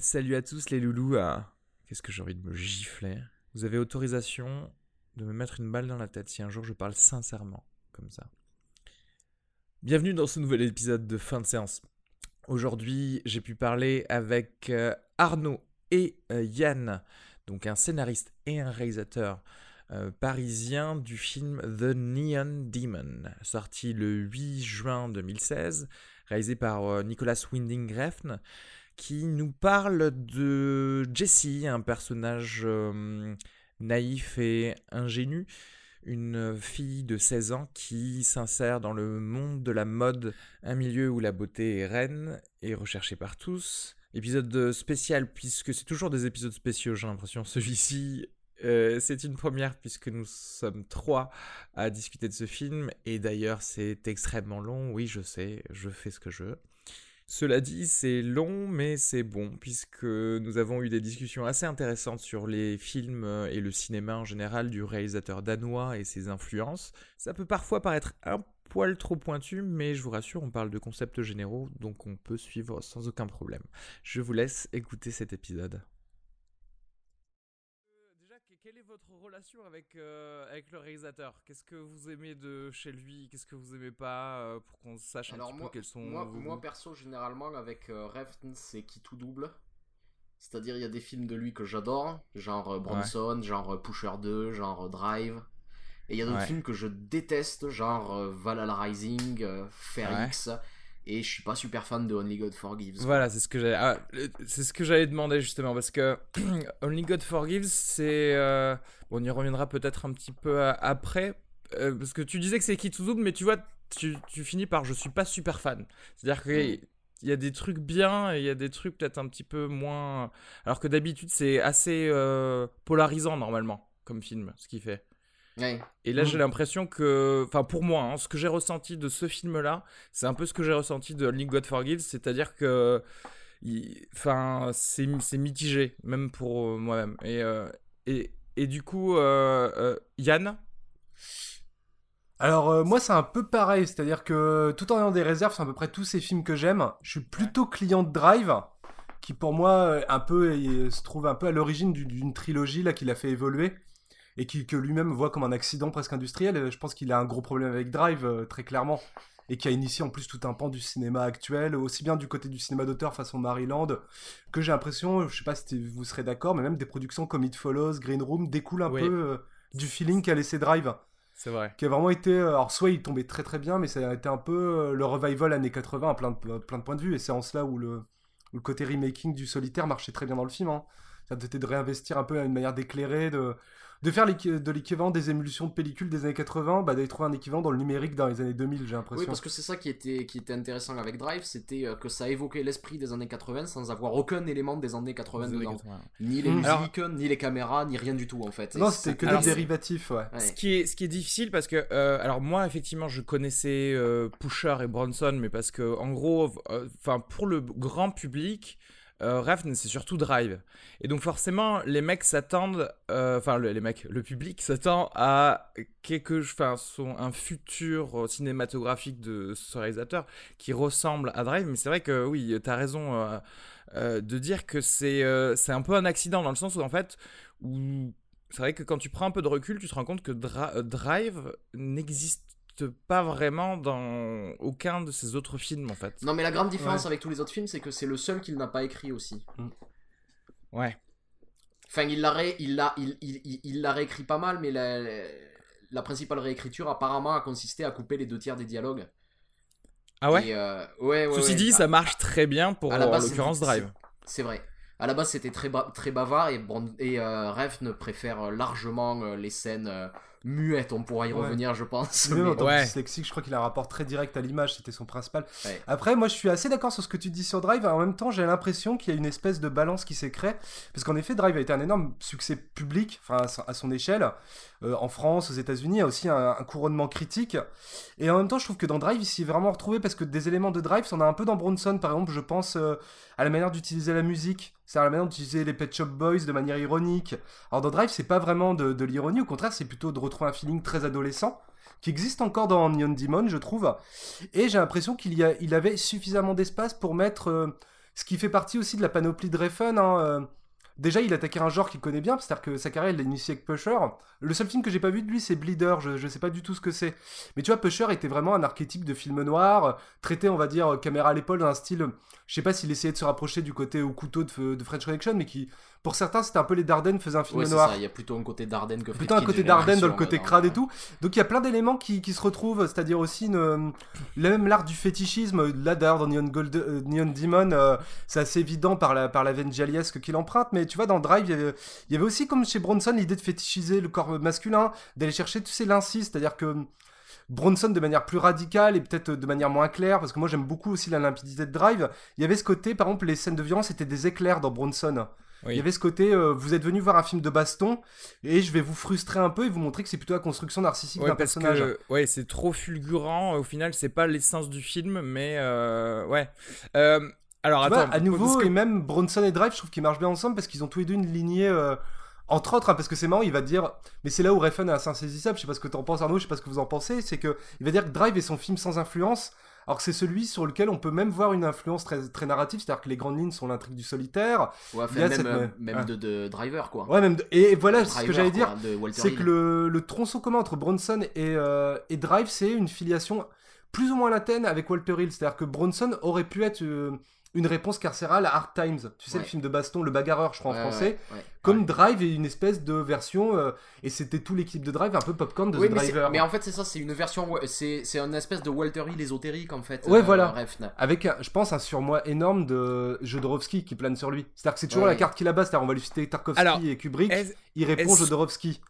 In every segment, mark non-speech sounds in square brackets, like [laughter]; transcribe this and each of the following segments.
Salut à tous les loulous. Ah, Qu'est-ce que j'ai envie de me gifler? Vous avez autorisation de me mettre une balle dans la tête si un jour je parle sincèrement, comme ça. Bienvenue dans ce nouvel épisode de fin de séance. Aujourd'hui, j'ai pu parler avec euh, Arnaud et euh, Yann, donc un scénariste et un réalisateur euh, parisien du film The Neon Demon, sorti le 8 juin 2016, réalisé par Nicolas Winding Refn, qui nous parle de Jessie, un personnage euh, naïf et ingénu, une fille de 16 ans qui s'insère dans le monde de la mode, un milieu où la beauté est reine et recherchée par tous. Épisode spécial puisque c'est toujours des épisodes spéciaux, j'ai l'impression. Celui-ci, euh, c'est une première puisque nous sommes trois à discuter de ce film et d'ailleurs c'est extrêmement long. Oui, je sais, je fais ce que je veux. Cela dit, c'est long, mais c'est bon, puisque nous avons eu des discussions assez intéressantes sur les films euh, et le cinéma en général du réalisateur danois et ses influences. Ça peut parfois paraître un poil trop pointu, mais je vous rassure, on parle de concepts généraux, donc on peut suivre sans aucun problème. Je vous laisse écouter cet épisode. Déjà, quelle est votre relation avec, euh, avec le réalisateur? Qu'est-ce que vous aimez de chez lui? Qu'est-ce que vous aimez pas euh, Pour qu'on sache un Alors petit moi, peu quels sont moi, vos moi, perso, généralement, avec euh, Refn, c'est qui tout double. C'est-à-dire, il y a des films de lui que j'adore, genre euh, Bronson, genre Pusher 2, genre Drive. Et il y a d'autres Ouais. films que je déteste, genre Valhalla Rising, Fair Ouais. Et je suis pas super fan de Only God Forgives. Voilà, c'est ce que j'allais, ah, c'est ce que j'allais demander justement parce que [clears throat] Only God Forgives, c'est, euh, on y reviendra peut-être un petit peu euh, après, euh, parce que tu disais que c'est double, mais tu vois, tu, tu finis par je suis pas super fan. C'est-à-dire que Mm. il y a des trucs bien et il y a des trucs peut-être un petit peu moins, alors que d'habitude c'est assez euh, polarisant normalement comme film, ce qu'il fait. Ouais. Et là, Mm. j'ai l'impression que, enfin, pour moi, hein, ce que j'ai ressenti de ce film-là, c'est un peu ce que j'ai ressenti de Only God Forgives, c'est-à-dire que, enfin, c'est c'est mitigé, même pour euh, moi-même. Et, euh, et, et du coup, euh, euh, Yann, Alors euh, moi c'est un peu pareil, c'est-à-dire que tout en ayant des réserves sur à peu près tous ces films que j'aime, je suis plutôt client de Drive, qui pour moi un peu se trouve un peu à l'origine du- d'une trilogie là qu'il a fait évoluer et qui, que lui-même voit comme un accident presque industriel. Je pense qu'il a un gros problème avec Drive euh, très clairement et qui a initié en plus tout un pan du cinéma actuel, aussi bien du côté du cinéma d'auteur façon Maryland, que j'ai l'impression, je sais pas si vous serez d'accord, mais même des productions comme It Follows, Green Room découlent un Oui. peu euh, du feeling qu'a laissé Drive c'est vrai. qui a vraiment été euh, alors soit il tombait très très bien mais ça a été un peu le revival années 80 à plein de, plein de points de vue et c'est en cela où le, où le côté remaking du solitaire marchait très bien dans le film hein. ça était de réinvestir un peu à une manière d'éclairer de, de faire de l'équivalent des émulations de pellicules des années 80 bah d'aller trouver un équivalent dans le numérique dans les années 2000 j'ai l'impression Oui, parce que c'est ça qui était, qui était intéressant avec Drive, c'était euh, que ça évoquait l'esprit des années 80 sans avoir aucun élément des années 80 Des années dedans. 80. Ni les Mm. musiques, ni les caméras, ni rien du tout en fait. Non c'était que des c'est- dérivatifs ouais Ouais. Ce qui est, ce qui est difficile parce que, euh, alors moi effectivement je connaissais euh, Pusher et Bronson, mais parce que en gros, enfin pour le grand public, euh, c'est surtout Drive. Et donc forcément les mecs s'attendent, euh, enfin le- les mecs, le public s'attend à quelque, enfin un futur cinématographique de ce réalisateur qui ressemble à Drive. Mais c'est vrai que oui, t'as raison. euh, euh, de dire que c'est c'est un peu un accident dans le sens où en fait c'est vrai que quand tu prends un peu de recul, tu te rends compte que Drive n'existe pas vraiment dans aucun de ses autres films en fait. Non, mais la grande différence Ouais. avec tous les autres films, c'est que c'est le seul qu'il n'a pas écrit aussi. Ouais. Enfin, il l'a ré- il l'a il, il, il- il l'a réécrit pas mal, mais la, principale réécriture apparemment a consisté à couper les deux tiers des dialogues. Ah ouais Et, euh, ouais, ouais, Ceci ouais. dit, ça marche très bien pour en base, l'occurrence Drive. C'est vrai. À la base, c'était très, ba- très bavard et, Brand- et euh, Refn préfère euh, largement euh, les scènes muettes. On pourra y Ouais. revenir, je pense. Mais- en tant que Ouais. dyslexique, je crois qu'il a un rapport très direct à l'image, c'était son principal. Ouais. Après, moi je suis assez d'accord sur ce que tu dis sur Drive, en même temps j'ai l'impression qu'il y a une espèce de balance qui s'est créée, parce qu'en effet Drive a été un énorme succès public, enfin à son échelle, Euh, en France, aux États-Unis, il y a aussi un, couronnement critique, et en même temps je trouve que dans Drive il s'y est vraiment retrouvé, parce que des éléments de Drive, on a un peu dans Bronson par exemple, je pense euh, à la manière d'utiliser la musique, c'est à la manière d'utiliser les Pet Shop Boys de manière ironique. Alors dans Drive, c'est pas vraiment de, l'ironie, au contraire, c'est plutôt de retrouver un feeling très adolescent qui existe encore dans Neon Demon, je trouve. Et j'ai l'impression qu'il y a, il avait suffisamment d'espace pour mettre euh, ce qui fait partie aussi de la panoplie de Refn. Hein, Déjà, il attaquait un genre qu'il connaît bien, c'est-à-dire que sa carrière, il l'a initié avec Pusher. Le seul film que j'ai pas vu de lui, c'est Bleeder, je, je sais pas du tout ce que c'est. Mais tu vois, Pusher était vraiment un archétype de film noir, traité, on va dire, caméra à l'épaule, dans un style. Je sais pas s'il essayait de se rapprocher du côté au couteau de, de French Connection, mais qui, pour certains, c'était un peu les Darden faisaient un film Ouais, noir. ça, il y a plutôt un côté Darden que Plutôt un côté j'ai Darden dans le l'impression, côté crade et tout. Donc il y a plein d'éléments qui, qui se retrouvent, c'est-à-dire aussi une, la même l'art du fétichisme. Là d'ailleurs dans Neon, Gold, euh, Neon Demon, euh, c'est assez évident par la, par la veine qu'il emprunte. Mais tu vois, dans Drive, il y avait, il y avait aussi comme chez Bronson l'idée de fétichiser le corps masculin, d'aller chercher tous ces l'incis, c'est-à-dire que Bronson de manière plus radicale et peut-être de manière moins claire, parce que moi j'aime beaucoup aussi la limpidité de Drive. Il y avait ce côté, par exemple, les scènes de violence étaient des éclairs dans Bronson. Oui. Il y avait ce côté, euh, vous êtes venu voir un film de baston et je vais vous frustrer un peu et vous montrer que c'est plutôt la construction narcissique Ouais, d'un personnage. que ouais, c'est trop fulgurant. Au final, c'est pas l'essence du film, mais euh, ouais. Euh, alors Tu vois, attends, à nouveau, que- et même Bronson et Drive, je trouve qu'ils marchent bien ensemble parce qu'ils ont tous les deux une lignée. Entre autres, hein, parce que c'est marrant, il va dire, mais c'est là où Refn est insaisissable, je sais pas ce que t'en penses Arnaud, je sais pas ce que vous en pensez, c'est que il va dire que Drive est son film sans influence, alors que c'est celui sur lequel on peut même voir une influence très, très narrative, c'est-à-dire que les grandes lignes sont l'intrigue du solitaire, Ouais, enfin, Il y a même, cette- euh, ouais. même de, de Driver, quoi. ouais même, de- et voilà ce que j'allais dire, c'est que le, le tronçon commun entre Bronson et, euh, et Drive, c'est une filiation plus ou moins lointaine avec Walter Hill. C'est-à-dire que Bronson aurait pu être euh, une réponse carcérale à Hard Times. Tu sais, Ouais. le film de baston, Le Bagarreur, je crois, Ouais, en français. ouais. Comme Drive est une espèce de version, euh, et c'était tout l'équipe de Drive, un peu popcorn de Oui, The mais, Driver. mais en fait, c'est ça, c'est une version. C'est c'est une espèce de Walter Hill ésotérique, en fait. Ouais, euh, voilà. Refn. Avec, un- je pense, un surmoi énorme de Jodorowsky qui plane sur lui. C'est-à-dire que c'est toujours la carte qu'il a bas, c'est-à-dire on va lui citer Tarkovsky Alors, et Kubrick, il répond Jodorowsky.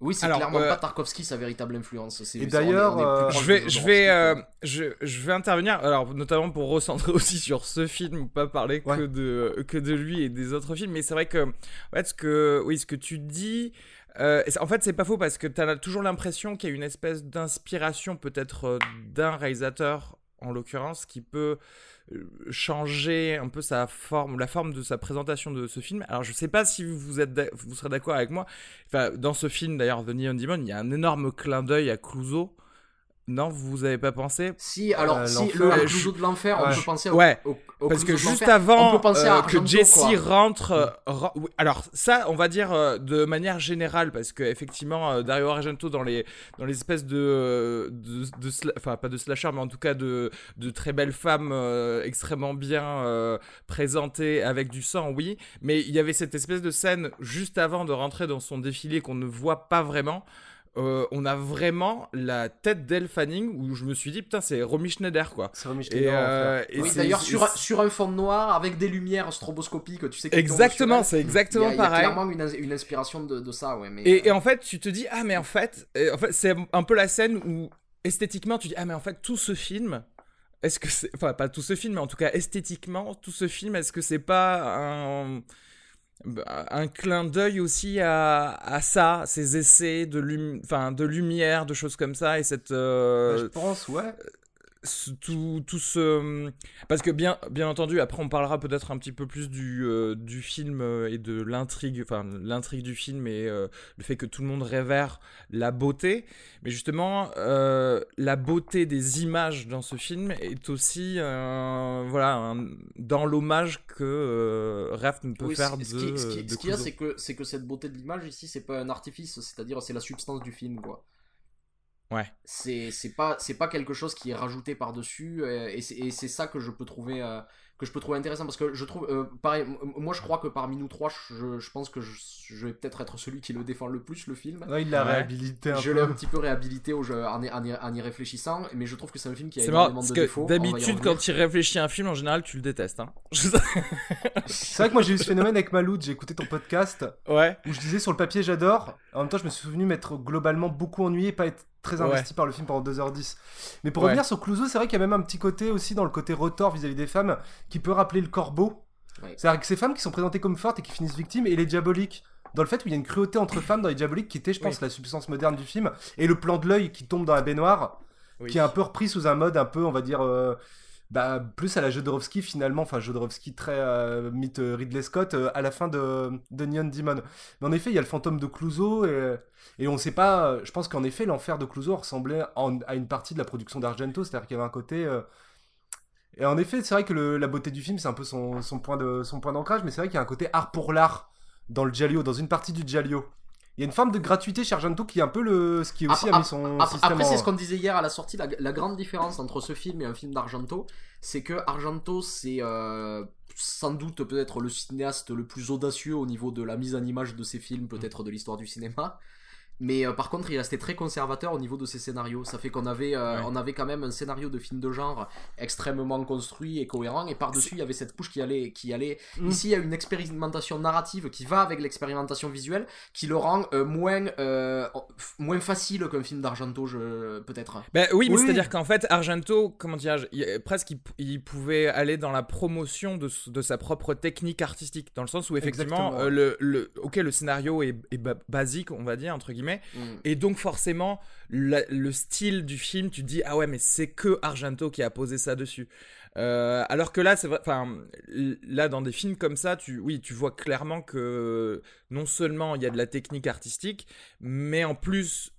Oui, c'est clairement euh, pas Tarkovsky sa véritable influence. c'est- Et d'ailleurs, euh, je vais, je vais, euh, je, je vais intervenir. Alors, notamment pour recentrer [laughs] aussi sur ce film, pas parler que de que de lui et des autres films. Mais c'est vrai que, en fait, ce que, oui, ce que tu dis. euh, en fait, c'est pas faux parce que tu as toujours l'impression qu'il y a une espèce d'inspiration, peut-être d'un réalisateur, en l'occurrence, qui peut euh, changer un peu sa forme, la forme de sa présentation de ce film. Alors, je sais pas si vous êtes, vous serez d'accord avec moi. Dans ce film, d'ailleurs, The Neon Demon, il y a un énorme clin d'œil à Clouseau. Non, vous avez pas pensé? Si, alors, Euh, si, l'enfer. le Euh, Clouseau de l'enfer, on Ouais. peut penser au, Ouais, au- au Parce que juste avant on peut penser euh, que Jesse quoi. rentre, euh, oui, alors ça, on va dire euh, de manière générale, parce que effectivement, euh, Dario Argento dans les dans les espèces de de, de sla- enfin pas de slasher, mais en tout cas de de très belles femmes euh, extrêmement bien euh, présentées avec du sang, oui. Mais il y avait cette espèce de scène juste avant de rentrer dans son défilé qu'on ne voit pas vraiment. Euh, on a vraiment la tête d'Elle Fanning où je me suis dit putain c'est Romy Schneider quoi. C'est Romy Et, Schneider, en euh, fait. et Oui, d'ailleurs, sur, un- sur un fond noir, avec des lumières stroboscopiques, tu sais Exactement, c'est elle. Il y exactement a, il y a pareil. clairement une, une inspiration de, de ça, ouais. Mais, Et, et euh, en fait, tu te dis, ah, mais en fait, euh, en fait c'est un peu la scène où esthétiquement, tu dis, ah, mais en fait, tout ce film, est-ce que c'est. Enfin, pas tout ce film, mais en tout cas, esthétiquement, tout ce film, est-ce que c'est pas un. Un clin d'œil aussi à, à ça, ces essais de, de lumière, de choses comme ça, et cette. euh, Bah, je pense, ouais. Tout, tout ce... Parce que bien, bien entendu, après on parlera peut-être un petit peu plus du, euh, du film euh, et de l'intrigue, enfin l'intrigue du film et euh, le fait que tout le monde révère la beauté. Mais justement, euh, la beauté des images dans ce film est aussi euh, voilà, un- dans l'hommage que euh, Refn peut oui, faire de, ce qui- ce qui- de ce qu'il y a, c'est que, c'est que cette beauté de l'image ici, c'est pas un artifice, c'est-à-dire c'est la substance du film, quoi. Ouais. C'est c'est pas, c'est pas quelque chose qui est rajouté par-dessus, euh, et c'est et c'est ça que je peux trouver. euh, que je peux trouver intéressant parce que je trouve euh, pareil moi je crois que parmi nous trois je, je pense que je, je vais peut-être être celui qui le défend le plus le film Ouais, il l'a Ouais. réhabilité un je l'ai un petit peu réhabilité au jeu, en, y, en y- en y réfléchissant mais je trouve que c'est un film qui a marrant, énormément parce de que défauts d'habitude, quand il réfléchit à un film, en général, tu le détestes. Hein. [laughs] C'est vrai que moi j'ai eu ce phénomène avec Maloud, j'ai écouté ton podcast ouais. où je disais sur le papier j'adore, en même temps je me suis souvenu m'être globalement beaucoup ennuyé, pas être très investi par le film pendant 2h10. Mais pour Ouais. revenir sur Clouseau, c'est vrai qu'il y a même un petit côté aussi dans le côté retort vis-à-vis des femmes qui peut rappeler le corbeau. Ouais. C'est-à-dire que ces femmes qui sont présentées comme fortes et qui finissent victimes et les diaboliques. Dans le fait où il y a une cruauté entre femmes dans les diaboliques qui était, je pense, Oui. la substance moderne du film. Et le plan de l'œil qui tombe dans la baignoire, Oui. qui est un peu repris sous un mode un peu, on va dire, euh, bah, plus à la Jodorowsky finalement, enfin Jodorowsky très euh, mythe euh, Ridley Scott euh, à la fin de, de Neon Demon. Mais en effet, il y a le fantôme de Clouseau et, et on sait pas, euh, je pense qu'en effet, l'enfer de Clouseau ressemblait à une partie de la production d'Argento, c'est-à-dire qu'il y avait un côté. Et en effet, c'est vrai que la beauté du film, c'est un peu son, son point d'ancrage, mais c'est vrai qu'il y a un côté art pour l'art dans le Giallo, dans une partie du Giallo. Il y a une forme de gratuité chez Argento qui est un peu le ce qui aussi Après- a mis son Après, système après, en- c'est ce qu'on disait hier à la sortie. La, la grande différence entre ce film et un film d'Argento, c'est que Argento, c'est euh, sans doute peut-être le cinéaste le plus audacieux au niveau de la mise en image de ses films, peut-être de l'histoire du cinéma. Mais euh, par contre, il restait très conservateur au niveau de ses scénarios. Ça fait qu'on avait, euh, Ouais. on avait quand même un scénario de film de genre extrêmement construit et cohérent. Et par-dessus, il y avait cette couche qui allait. Qui allait... Mm. Ici, il y a une expérimentation narrative qui va avec l'expérimentation visuelle, qui le rend euh, moins, euh, moins facile qu'un film d'Argento, je... peut-être. Bah oui, mais Oui. c'est-à-dire qu'en fait, Argento, comment dire, presque il, il pouvait aller dans la promotion de, sa propre technique artistique, dans le sens où effectivement, euh, le, le, ok, le scénario est, est ba- basique, on va dire entre guillemets, Mm. et donc forcément, la- le style du film, tu te dis ah ouais, mais c'est que Argento qui a posé ça dessus. Euh, alors que là, c'est vrai, enfin, là dans des films comme ça, tu, oui, tu vois clairement que non seulement il y a de la technique artistique, mais en plus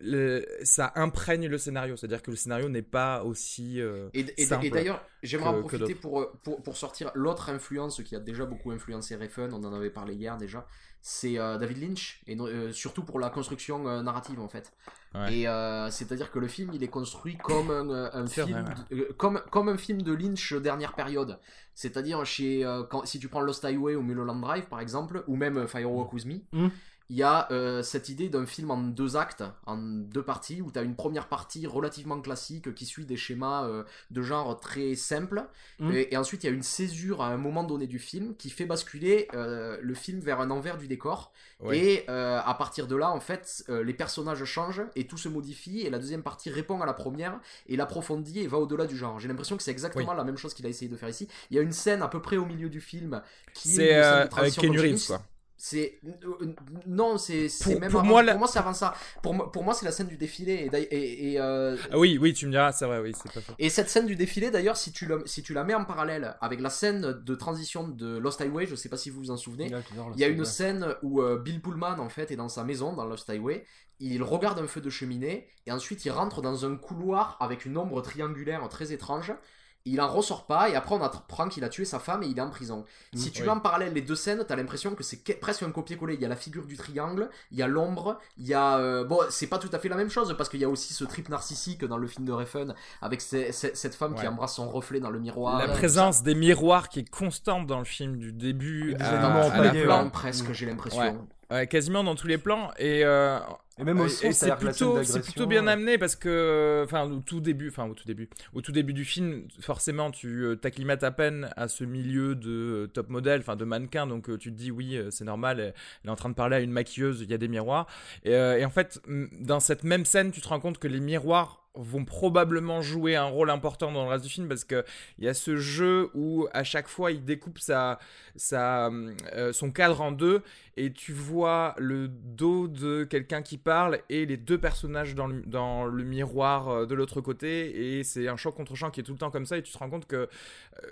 le- ça imprègne le scénario. C'est-à-dire que le scénario n'est pas aussi. euh, Et, et- simple et d'ailleurs, j'aimerais que- en profiter pour, pour, pour sortir l'autre influence qui a déjà beaucoup influencé Refn, on en avait parlé hier déjà, c'est euh, David Lynch, et euh, surtout pour la construction euh, narrative en fait. Ouais. Et euh, c'est-à-dire que le film il est construit comme un, film, vrai, euh, comme, comme un film de Lynch dernière période. C'est-à-dire chez euh, quand, si tu prends Lost Highway ou Mulholland Drive par exemple, ou même Firewalk With Me, Mm. Il y a euh, cette idée d'un film en deux actes, en deux parties, où tu as une première partie relativement classique qui suit des schémas euh, de genre très simples, Mm. et, et ensuite il y a une césure à un moment donné du film qui fait basculer euh, le film vers un envers du décor, Ouais. et à partir de là, en fait, les personnages changent et tout se modifie, et la deuxième partie répond à la première, et l'approfondit et va au-delà du genre. J'ai l'impression que c'est exactement la même chose qu'il a essayé de faire ici. Il y a une scène à peu près au milieu du film qui est C'est une scène de avec Keanu Reeves, quoi. C'est euh, non, c'est même pour avant- moi, la- pour moi c'est avant ça. Pour moi, pour moi c'est la scène du défilé et d'ailleurs- et, et, euh, Ah oui, oui, tu me diras, c'est vrai, oui, c'est pas faux. et cette scène du défilé d'ailleurs si tu la si tu la mets en parallèle avec la scène de transition de Lost Highway, je sais pas si vous vous en souvenez, il y a une scène où euh, Bill Pullman en fait est dans sa maison dans Lost Highway. Il regarde un feu de cheminée et ensuite il rentre dans un couloir avec une ombre triangulaire très étrange. Il en ressort pas et après on apprend qu'il a tué sa femme et il est en prison. Si tu oui. mets en parallèle les deux scènes, t'as l'impression que c'est que- presque un copier-coller. Il y a la figure du triangle, il y a l'ombre, il y a euh, bon c'est pas tout à fait la même chose parce qu'il y a aussi ce trip narcissique dans le film de Refn avec ce- ce- cette femme qui embrasse son reflet dans le miroir. La présence des miroirs qui est constante dans le film du début des à, la plan presque j'ai l'impression. Ouais. Ouais, quasiment dans tous les plans et euh, Et même au son, c'est plutôt plutôt bien ouais. amené parce que enfin au tout début enfin au tout début au tout début du film forcément tu euh, t'acclimates à peine à ce milieu de euh, top modèle enfin de mannequin donc euh, tu te dis oui euh, c'est normal elle elle est en train de parler à une maquilleuse il y a des miroirs et, euh, et en fait dans cette même scène tu te rends compte que les miroirs vont probablement jouer un rôle important dans le reste du film parce que il y a ce jeu où à chaque fois il découpe sa, euh, son cadre en deux et tu vois le dos de quelqu'un qui parle et les deux personnages dans le, miroir euh, de l'autre côté et c'est un choc contre champ qui est tout le temps comme ça et tu te rends compte que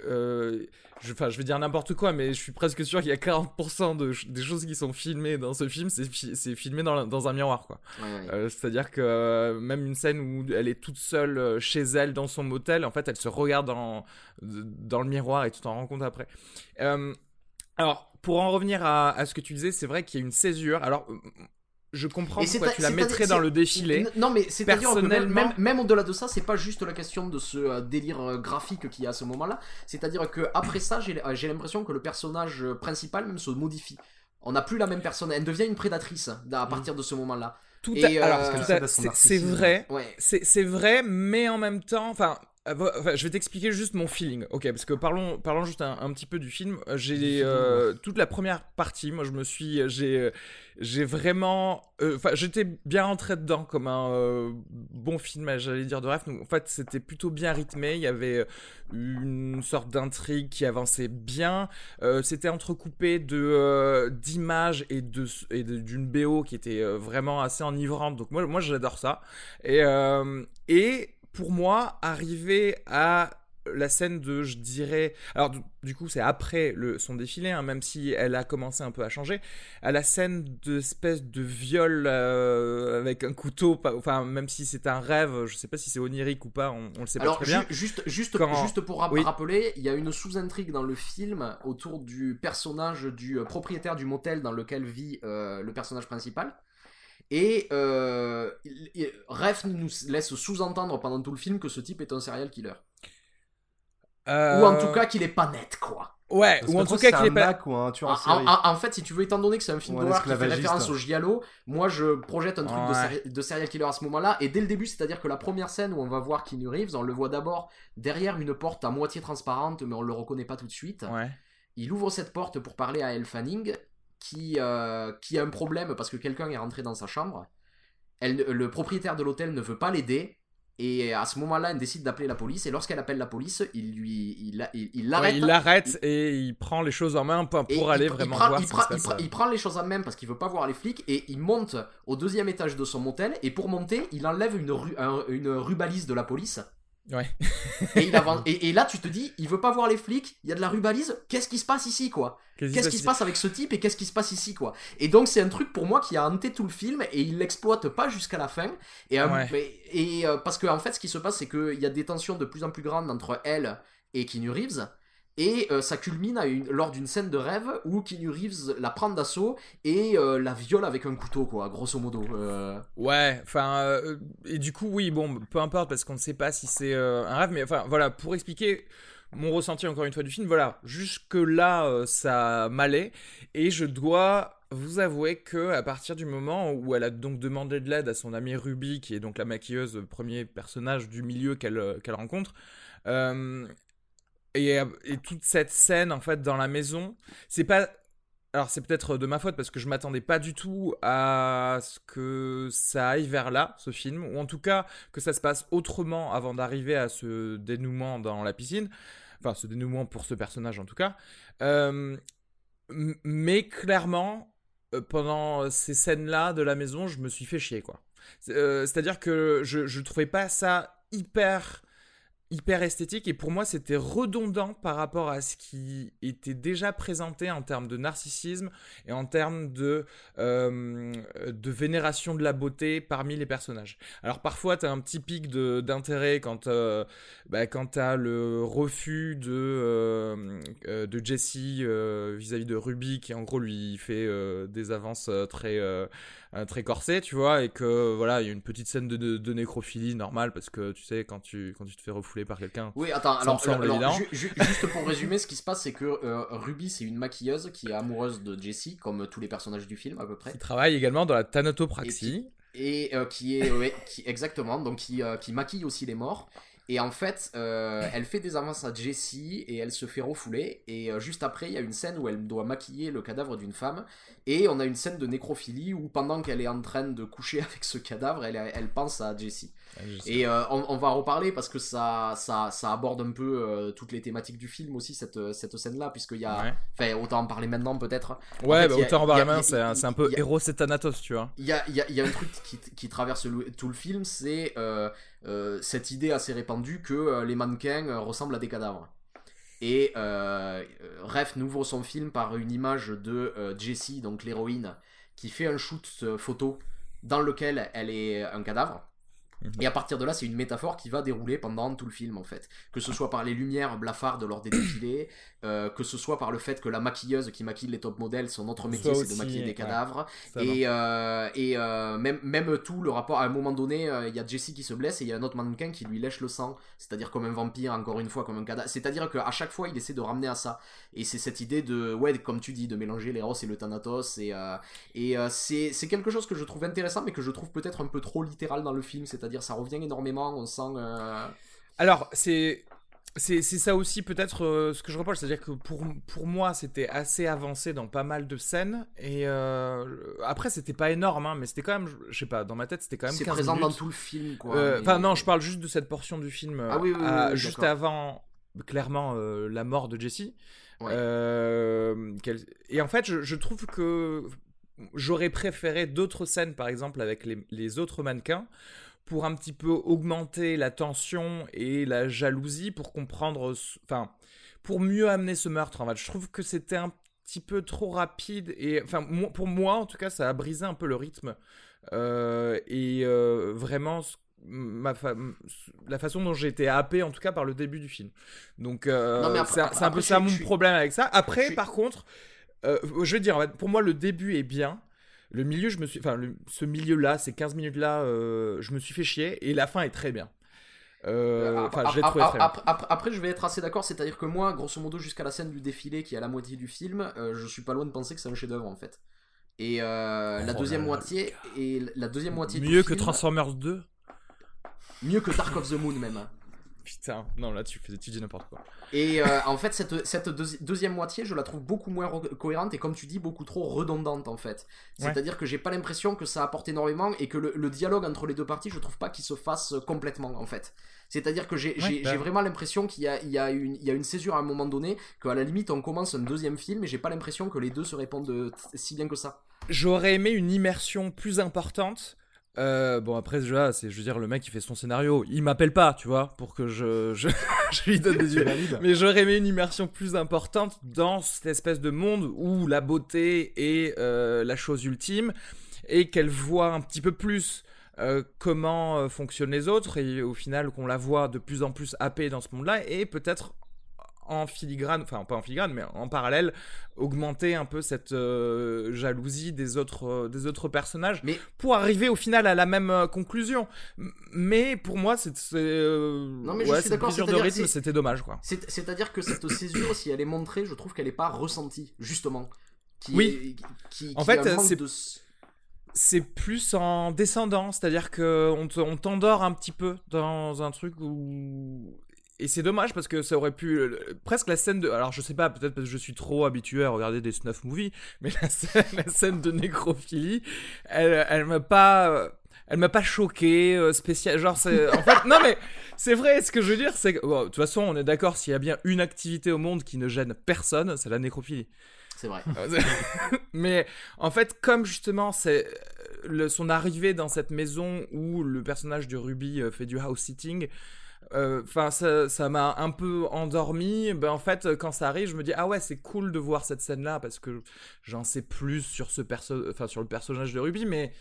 euh, je, enfin, je vais dire n'importe quoi mais je suis presque sûr qu'il y a 40% de, des choses qui sont filmées dans ce film c'est fi- c'est filmé dans, dans un miroir quoi Ouais, ouais. euh, C'est-à-dire que euh, même une scène où elle est toute seule euh, chez elle dans son motel, en fait, elle se regarde dans, dans le miroir et tu t'en rends compte après. Euh, alors, pour en revenir à, à ce que tu disais, c'est vrai qu'il y a une césure. Alors, je comprends Et pourquoi c'est- tu la mettrais dans c'est- le défilé. Non, mais c'est-à-dire que même, Personnellement- même, même au-delà de ça, c'est pas juste la question de ce euh, délire euh, graphique qu'il y a à ce moment-là. C'est-à-dire que après ça, j'ai euh, j'ai l'impression que le personnage principal même se modifie. On n'a plus la même personne. Elle devient une prédatrice à partir de ce moment-là. Tout Et, alors, euh, tout c'est c'est vrai. Ouais. C'est c'est vrai, mais en même temps, enfin, enfin, je vais t'expliquer juste mon feeling, ok Parce que parlons, parlons juste un, un petit peu du film. Euh, J'ai euh, toute la première partie, moi, je me suis, j'ai, j'ai vraiment, euh, j'étais bien rentré dedans comme un euh, bon film, j'allais dire de rêve. En fait, c'était plutôt bien rythmé. Il y avait une sorte d'intrigue qui avançait bien. C'était entrecoupé de d'images et de et d'une BO qui était vraiment assez enivrante. Donc moi, moi, j'adore ça. Et et pour moi, arriver à la scène de, je dirais, alors du, du coup c'est après le, son défilé, hein, même si elle a commencé un peu à changer, à la scène d'espèce de viol euh, avec un couteau, pas- enfin même si c'est un rêve, je sais pas si c'est onirique ou pas, on, on le sait pas Alors, très bien. ju- juste, juste, Quand- juste pour Oui. rappeler, il y a une sous-intrigue dans le film autour du personnage du euh, propriétaire du motel dans lequel vit euh, le personnage principal. Et euh, Ref nous laisse sous-entendre pendant tout le film que ce type est un serial killer. Euh, Ou en tout cas qu'il est pas net, quoi. ouais, Parce ou en tout cas qu'il est pas. Ou un tueur En, en série. en- en fait, si tu veux, étant donné que c'est un film un d'horreur qui fait référence au giallo, moi je projette un truc de, séri- de serial killer à ce moment-là. Et dès le début, c'est-à-dire que la première scène où on va voir Keanu Reeves, on le voit d'abord derrière une porte à moitié transparente, mais on le reconnaît pas tout de suite. Ouais. Il ouvre cette porte pour parler à Elle Fanning, qui, euh, qui a un problème parce que quelqu'un est rentré dans sa chambre. Elle, le propriétaire de l'hôtel ne veut pas l'aider. Et à ce moment-là, elle décide d'appeler la police. Et lorsqu'elle appelle la police, il lui, il, il, il Ouais, l'arrête. il l'arrête et il prend les choses en main pour, aller vraiment prend- voir il ce prend, se il passe. prend- il prend les choses en main parce qu'il veut pas voir les flics et il monte au deuxième étage de son motel et pour monter il enlève une, ru- un- une rubalise de la police Ouais. et, il avance, [laughs] et, et là tu te dis il veut pas voir les flics il y a de la rubalise qu'est-ce qui se passe ici quoi? Qu'est-ce qui se passe avec ce type et qu'est-ce qui se passe ici quoi? Et donc c'est un truc pour moi qui a hanté tout le film et il l'exploite pas jusqu'à la fin et, euh, Ouais. mais- et euh, parce que en fait ce qui se passe c'est qu'il y a des tensions de plus en plus grandes entre elle et Keanu Reeves et euh, ça culmine lors d'une scène de rêve où Keanu Reeves la prend d'assaut et euh, la viole avec un couteau quoi grosso modo Euh, Ouais, enfin, et du coup, oui, bon, peu importe, parce qu'on ne sait pas si c'est un rêve, mais enfin, voilà, pour expliquer mon ressenti encore une fois du film, voilà, jusque-là, ça m'allait, et je dois vous avouer que à partir du moment où elle a donc demandé de l'aide à son amie Ruby, qui est donc la maquilleuse, le premier personnage du milieu qu'elle qu'elle rencontre, et, toute cette scène, en fait, dans la maison, c'est pas alors c'est peut-être de ma faute parce que je m'attendais pas du tout à ce que ça aille vers là, ce film, ou en tout cas que ça se passe autrement avant d'arriver à ce dénouement dans la piscine, enfin ce dénouement pour ce personnage en tout cas. Euh, mais clairement, euh, pendant ces scènes-là de la maison, je me suis fait chier quoi. Euh, C'est-à-dire que je, je trouvais pas ça hyper hyper esthétique et pour moi c'était redondant par rapport à ce qui était déjà présenté en termes de narcissisme et en termes de, euh, vénération de la beauté parmi les personnages. Alors parfois tu as un petit pic d'intérêt quand, euh, bah, quand tu as le refus de, euh, euh, de Jesse vis-à-vis de Ruby qui en gros lui fait des avances très, très corsées, tu vois, et que voilà, il y a une petite scène de, de, de nécrophilie normale parce que tu sais, quand tu, quand tu te fais refouler par quelqu'un, Oui, attends, Ça alors, me semble alors, évident. ju- ju- juste pour résumer, ce qui se passe, c'est que euh, Ruby, c'est une maquilleuse qui est amoureuse de Jessie, comme tous les personnages du film à peu près, qui travaille également dans la thanatopraxie. et euh, qui est, ouais, qui, exactement, donc qui, euh, qui maquille aussi les morts. Et en fait, euh, elle fait des avances à Jessie et elle se fait refouler. Et euh, juste après, il y a une scène où elle doit maquiller le cadavre d'une femme. Et on a une scène de nécrophilie où pendant qu'elle est en train de coucher [laughs] avec ce cadavre, elle, elle pense à Jessie. Sais. Et euh, on, on va en reparler parce que ça, ça, ça aborde un peu euh, toutes les thématiques du film aussi, cette, cette scène-là, puisqu'il y a... Ouais, Enfin, autant en parler maintenant peut-être. ouais fait, bah, a- autant en parler maintenant, c'est un, peu a- héros et Thanatos, tu vois. Il y a, y a- y a un truc qui, qui traverse le- tout le film, c'est euh, euh, cette idée assez répandue que euh, les mannequins euh, ressemblent à des cadavres. Et euh, euh, Ref n'ouvre son film par une image de euh, Jessie, donc l'héroïne, qui fait un shoot euh, photo dans lequel elle est un cadavre. Mhm. Et à partir de là, c'est une métaphore qui va dérouler pendant tout le film en fait. Que ce soit par les lumières blafardes lors des défilés, euh, que ce soit par le fait que la maquilleuse qui maquille les top modèles, son autre métier c'est de maquiller des ouais. cadavres. Et, euh, et euh, même, même tout, le rapport, à un moment donné, il y a Jessie qui se blesse et il y a un autre mannequin qui lui lèche le sang, c'est-à-dire comme un vampire, encore une fois, comme un cadavre. C'est-à-dire qu'à chaque fois, il essaie de ramener à ça. Et c'est cette idée de, ouais, comme tu dis, de mélanger l'Eros et le Thanatos. Et, et c'est c'est quelque chose que je trouve intéressant, mais que je trouve peut-être un peu trop littéral dans le film, c'est-à-dire ça revient énormément, on sent. Alors, c'est. C'est ça aussi peut-être euh, ce que je reproche, c'est-à-dire que pour, pour moi c'était assez avancé dans pas mal de scènes et euh, après c'était pas énorme hein, mais c'était quand même, je sais pas, dans ma tête c'était quand même C'est 15 présent dans tout le film, quoi. Euh, mais- Enfin non, je parle juste de cette portion du film Ah oui, oui, oui, à- oui, juste avant clairement la mort de Jessie. Ouais. Et en fait je, je trouve que j'aurais préféré d'autres scènes par exemple avec les, les autres mannequins pour un petit peu augmenter la tension et la jalousie, pour comprendre, enfin, pour mieux amener ce meurtre. En fait, je trouve que c'était un petit peu trop rapide et, enfin, pour moi, en tout cas, ça a brisé un peu le rythme euh, et euh, vraiment ma la façon dont j'ai été happé en tout cas par le début du film donc euh, c'est un peu ça mon problème avec ça après par contre je veux dire pour moi le début est bien le milieu je me suis enfin ce milieu là ces 15 minutes là je me suis fait chier et la fin est très bien. Enfin, j'ai trouvé très après, après, je vais être assez d'accord, c'est-à-dire que moi, grosso modo, jusqu'à la scène du défilé qui est à la moitié du film, je suis pas loin de penser que c'est un chef-d'œuvre en fait. Et euh, la oh deuxième moitié et la deuxième moitié mieux que Transformers 2 mieux que Dark of the Moon même putain non là tu fais tu dis n'importe quoi et euh, [laughs] en fait cette, cette deuxième moitié je la trouve beaucoup moins cohérente et comme tu dis beaucoup trop redondante en fait c'est à dire que j'ai pas l'impression que ça apporte énormément et que le, le, dialogue entre les deux parties je trouve pas qu'il se fasse complètement en fait c'est-à-dire que j'ai bah. vraiment l'impression qu'il y a, il y, a une, il y a une césure à un moment donné, qu'à la limite on commence un deuxième film et j'ai pas l'impression que les deux se répondent si bien que ça. J'aurais aimé une immersion plus importante. Euh, bon après déjà c'est je veux dire le mec qui fait son scénario. Il m'appelle pas tu vois pour que je, je, [laughs] lui donne des yeux. Mais j'aurais aimé une immersion plus importante dans cette espèce de monde où la beauté est euh, la chose ultime et qu'elle voit un petit peu plus euh, comment fonctionnent les autres et au final qu'on la voit de plus en plus happée dans ce monde-là et peut-être en filigrane, enfin pas en filigrane, mais en parallèle, augmenter un peu cette euh, jalousie des autres, des autres personnages mais... pour arriver au final à la même conclusion. Mais pour moi, c'est. non, mais je suis d'accord. de rythme, c'était dommage, quoi. C'est-à-dire que cette césure, si elle est montrée, je trouve qu'elle n'est pas ressentie, justement. oui. Qui, en fait, c'est. De c'est plus en descendant, c'est-à-dire que on t'endort un petit peu dans un truc où et c'est dommage parce que ça aurait pu presque la scène de alors je sais pas peut-être parce que je suis trop habitué à regarder des snuff movies mais la scène, [laughs] la scène de nécrophilie elle elle m'a pas elle m'a pas choqué euh, spécial genre c'est en fait non mais c'est vrai ce que je veux dire c'est que de toute façon on est d'accord s'il y a bien une activité au monde qui ne gêne personne c'est la nécrophilie c'est vrai. [laughs] Mais en fait, comme justement, c'est euh, son arrivée dans cette maison où le personnage de Ruby euh, fait du house sitting, euh, enfin ça m'a un peu endormi ben en fait quand ça arrive je me dis ah ouais c'est cool de voir cette scène là parce que j'en sais plus sur ce perso enfin sur le personnage de Ruby mais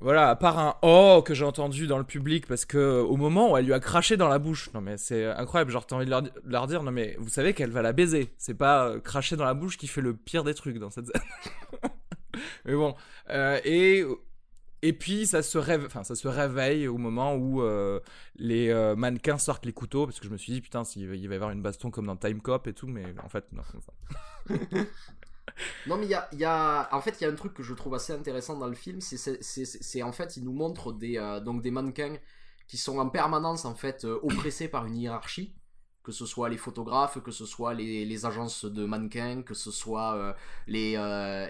voilà, à part un oh que j'ai entendu dans le public parce que au moment où elle lui a craché dans la bouche, non mais c'est incroyable, genre t'as envie de leur, dire non mais vous savez qu'elle va la baiser, c'est pas euh, cracher dans la bouche qui fait le pire des trucs dans cette scène. [laughs] mais bon, euh, et et puis ça se réveille, enfin ça se réveille au moment où euh, les mannequins sortent les couteaux parce que je me suis dit putain s'il va y avoir une baston comme dans Time Cop et tout, mais en fait non. [laughs] non, mais il y a, En fait, il y a un truc que je trouve assez intéressant dans le film. C'est en fait, il nous montre des, euh, donc des mannequins qui sont en permanence en fait euh, oppressés par une hiérarchie. Que ce soit les photographes, que ce soit les, agences de mannequins, que ce soit euh, les,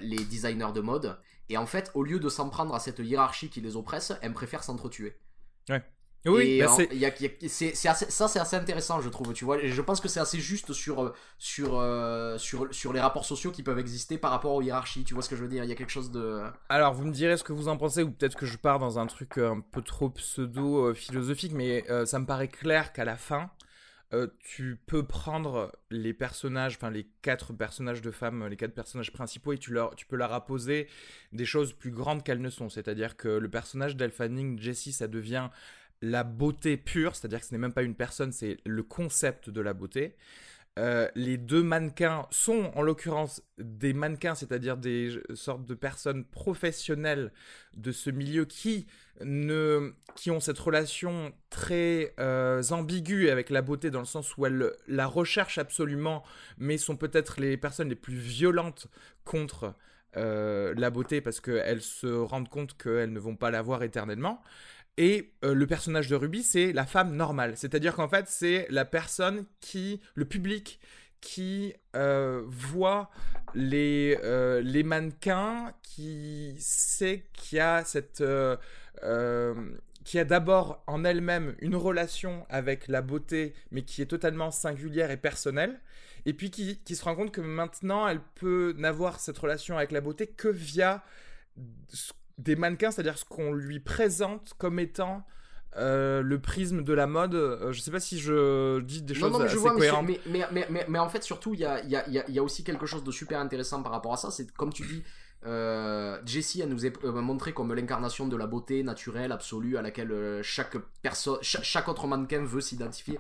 les designers de mode. Et en fait, au lieu de s'en prendre à cette hiérarchie qui les oppresse, elles préfèrent s'entretuer. Ouais. Oui, bah c'est ça c'est assez intéressant je trouve tu vois et je pense que c'est assez juste sur euh, sur euh, sur sur les rapports sociaux qui peuvent exister par rapport aux hiérarchies tu vois ce que je veux dire? Il y a quelque chose de alors vous me direz ce que vous en pensez ou peut-être que je pars dans un truc un peu trop pseudo philosophique mais euh, ça me paraît clair qu'à la fin tu peux prendre les personnages, enfin les quatre personnages de femmes, les quatre personnages principaux, et tu, leur, tu peux leur apposer des choses plus grandes qu'elles ne sont. C'est-à-dire que le personnage d'Elfanning, Jessie, ça devient la beauté pure, c'est-à-dire que ce n'est même pas une personne, c'est le concept de la beauté. Euh, les deux mannequins sont en l'occurrence des mannequins, c'est-à-dire des sortes de personnes professionnelles de ce milieu qui, ne, ont cette relation très euh, ambiguë avec la beauté dans le sens où elles la recherchent absolument, mais sont peut-être les personnes les plus violentes contre euh, la beauté parce qu'elles se rendent compte qu'elles ne vont pas l'avoir éternellement. Et euh, le personnage de Ruby, c'est la femme normale. C'est-à-dire qu'en fait, c'est la personne qui, le public, qui euh, voit les, euh, les mannequins, qui sait qu'il y a cette. qui a d'abord en elle-même une relation avec la beauté, mais qui est totalement singulière et personnelle, et puis qui, qui se rend compte que maintenant elle peut n'avoir cette relation avec la beauté que via des mannequins, c'est-à-dire ce qu'on lui présente comme étant euh, le prisme de la mode. Euh, je sais pas si je dis des choses non, mais je assez vois, cohérentes. mais, mais, mais, mais, mais en fait, surtout, il y a, il y, a, il y a- il y a aussi quelque chose de super intéressant par rapport à ça. C'est comme tu dis, euh, Jessie, elle nous est euh, montrée comme l'incarnation de la beauté naturelle, absolue, à laquelle chaque personne, chaque, chaque autre mannequin veut s'identifier,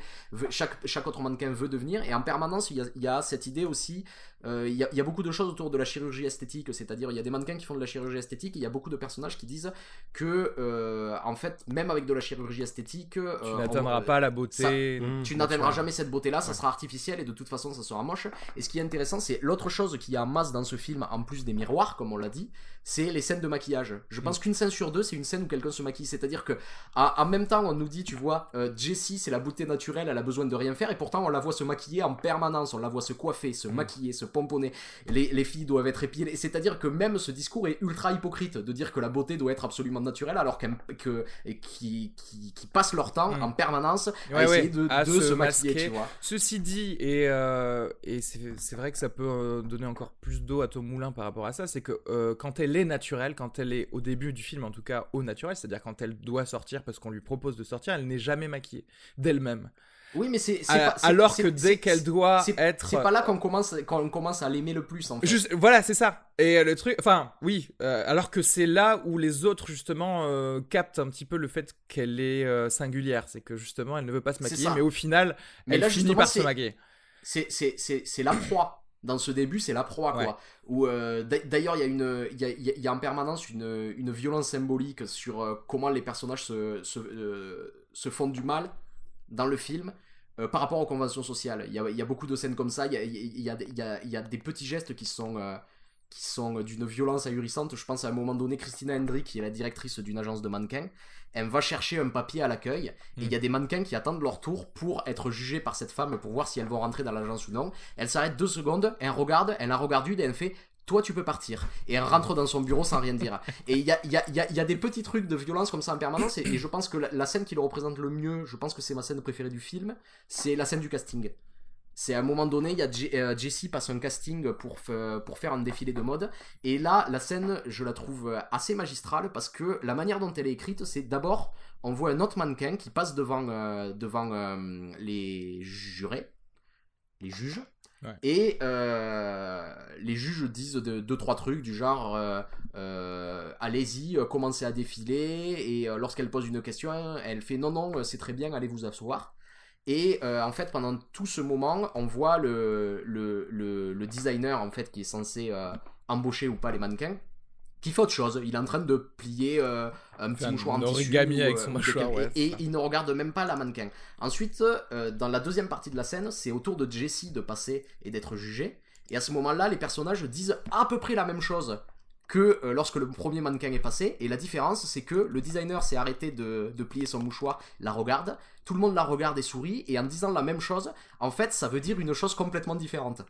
chaque, chaque autre mannequin veut devenir. Et en permanence, il y a cette idée aussi. Euh, il, y a, il y a beaucoup de choses autour de la chirurgie esthétique, c'est-à-dire il y a des mannequins qui font de la chirurgie esthétique, il y a beaucoup de personnages qui disent que, euh, en fait, même avec de la chirurgie esthétique, Tu euh, n'atteindras on- pas la beauté. Mmh. tu n'atteindras jamais cette beauté-là, ça sera artificiel et de toute façon ça sera moche. Et ce qui est intéressant, c'est l'autre chose qu'il y a en masse dans ce film, en plus des miroirs, comme on l'a dit, c'est les scènes de maquillage. Je pense qu'une scène sur deux, c'est une scène où quelqu'un se maquille. C'est-à-dire que, à- en même temps, on nous dit, tu vois, euh, Jessie, c'est la beauté naturelle, elle a besoin de rien faire, et pourtant on la voit se maquiller en permanence, on la voit se coiffer, se maquiller, se pomponner. Les, les filles doivent être épilées. C'est-à-dire que même ce discours est ultra hypocrite de dire que la beauté doit être absolument naturelle, alors qu'elle que, qui, qui, qui passent leur temps Mm. en permanence Ouais, à essayer ouais, de, à de se se, maquiller, masquer. tu vois. Ceci dit, et, euh, et c'est c'est vrai que ça peut euh, donner encore plus d'eau à ton moulin par rapport à ça, c'est que euh, quand elle est naturelle, quand elle est au début du film en tout cas au naturel, c'est-à-dire quand elle doit sortir parce qu'on lui propose de sortir, elle n'est jamais maquillée d'elle-même. Oui, mais c'est Alors que dès qu'elle doit être... C'est pas là qu'on commence, qu'on commence à l'aimer le plus, en fait. Juste, voilà, c'est ça. Et euh, le truc, enfin, oui, euh, alors que c'est là où les autres justement euh, captent un petit peu le fait qu'elle est euh, singulière, c'est que justement elle ne veut pas se maquiller, mais au final, Mais elle là, finit par se maquiller. c'est c'est c'est c'est la proie dans ce début c'est la proie Ouais. quoi où d'ailleurs il y a une il y a, y a- en permanence une, une violence symbolique sur comment les personnages se se, se font du mal dans le film euh, par rapport aux conventions sociales il y a, il y a beaucoup de scènes comme ça il y a, il y a, il y a, il y a des petits gestes qui sont euh, qui sont d'une violence ahurissante. Je pense à un moment donné, Christina Hendry, qui est la directrice d'une agence de mannequins, elle va chercher un papier à l'accueil et il y a des mannequins qui attendent leur tour pour être jugés par cette femme pour voir si elles vont rentrer dans l'agence ou non. Elle s'arrête deux secondes, elle regarde, elle la regarde une et elle fait toi tu peux partir. Et elle rentre dans son bureau sans rien dire. Et il y a, des petits trucs de violence comme ça en permanence et, je pense que la, scène qui le représente le mieux je pense que c'est ma scène préférée du film c'est la scène du casting. C'est à un moment donné, il y a euh, Jessie passe un casting pour faire un défilé de mode. Et là, la scène, je la trouve assez magistrale parce que la manière dont elle est écrite, c'est d'abord, on voit un autre mannequin qui passe devant, euh, devant euh, les jurés, les juges. Ouais. Et euh, les juges disent de- deux, trois trucs du genre euh, euh, allez-y, commencez à défiler. Et lorsqu'elle pose une question, elle fait non, non, c'est très bien, allez vous asseoir. Et en fait, pendant tout ce moment, on voit le, le, le, le designer en fait qui est censé embaucher ou pas les mannequins, qui fait autre chose. Il est en train de plier euh, un petit un mouchoir en origami tissu, avec son euh, quel- ouais, et, il ne regarde même pas la mannequin. Ensuite, euh, dans la deuxième partie de la scène, c'est au tour de Jessie de passer et d'être jugée. Et à ce moment-là, les personnages disent à peu près la même chose que lorsque le premier mannequin est passé. Et la différence, c'est que le designer s'est arrêté de, de plier son mouchoir, la regarde, tout le monde la regarde et sourit, et en disant la même chose, en fait, ça veut dire une chose complètement différente.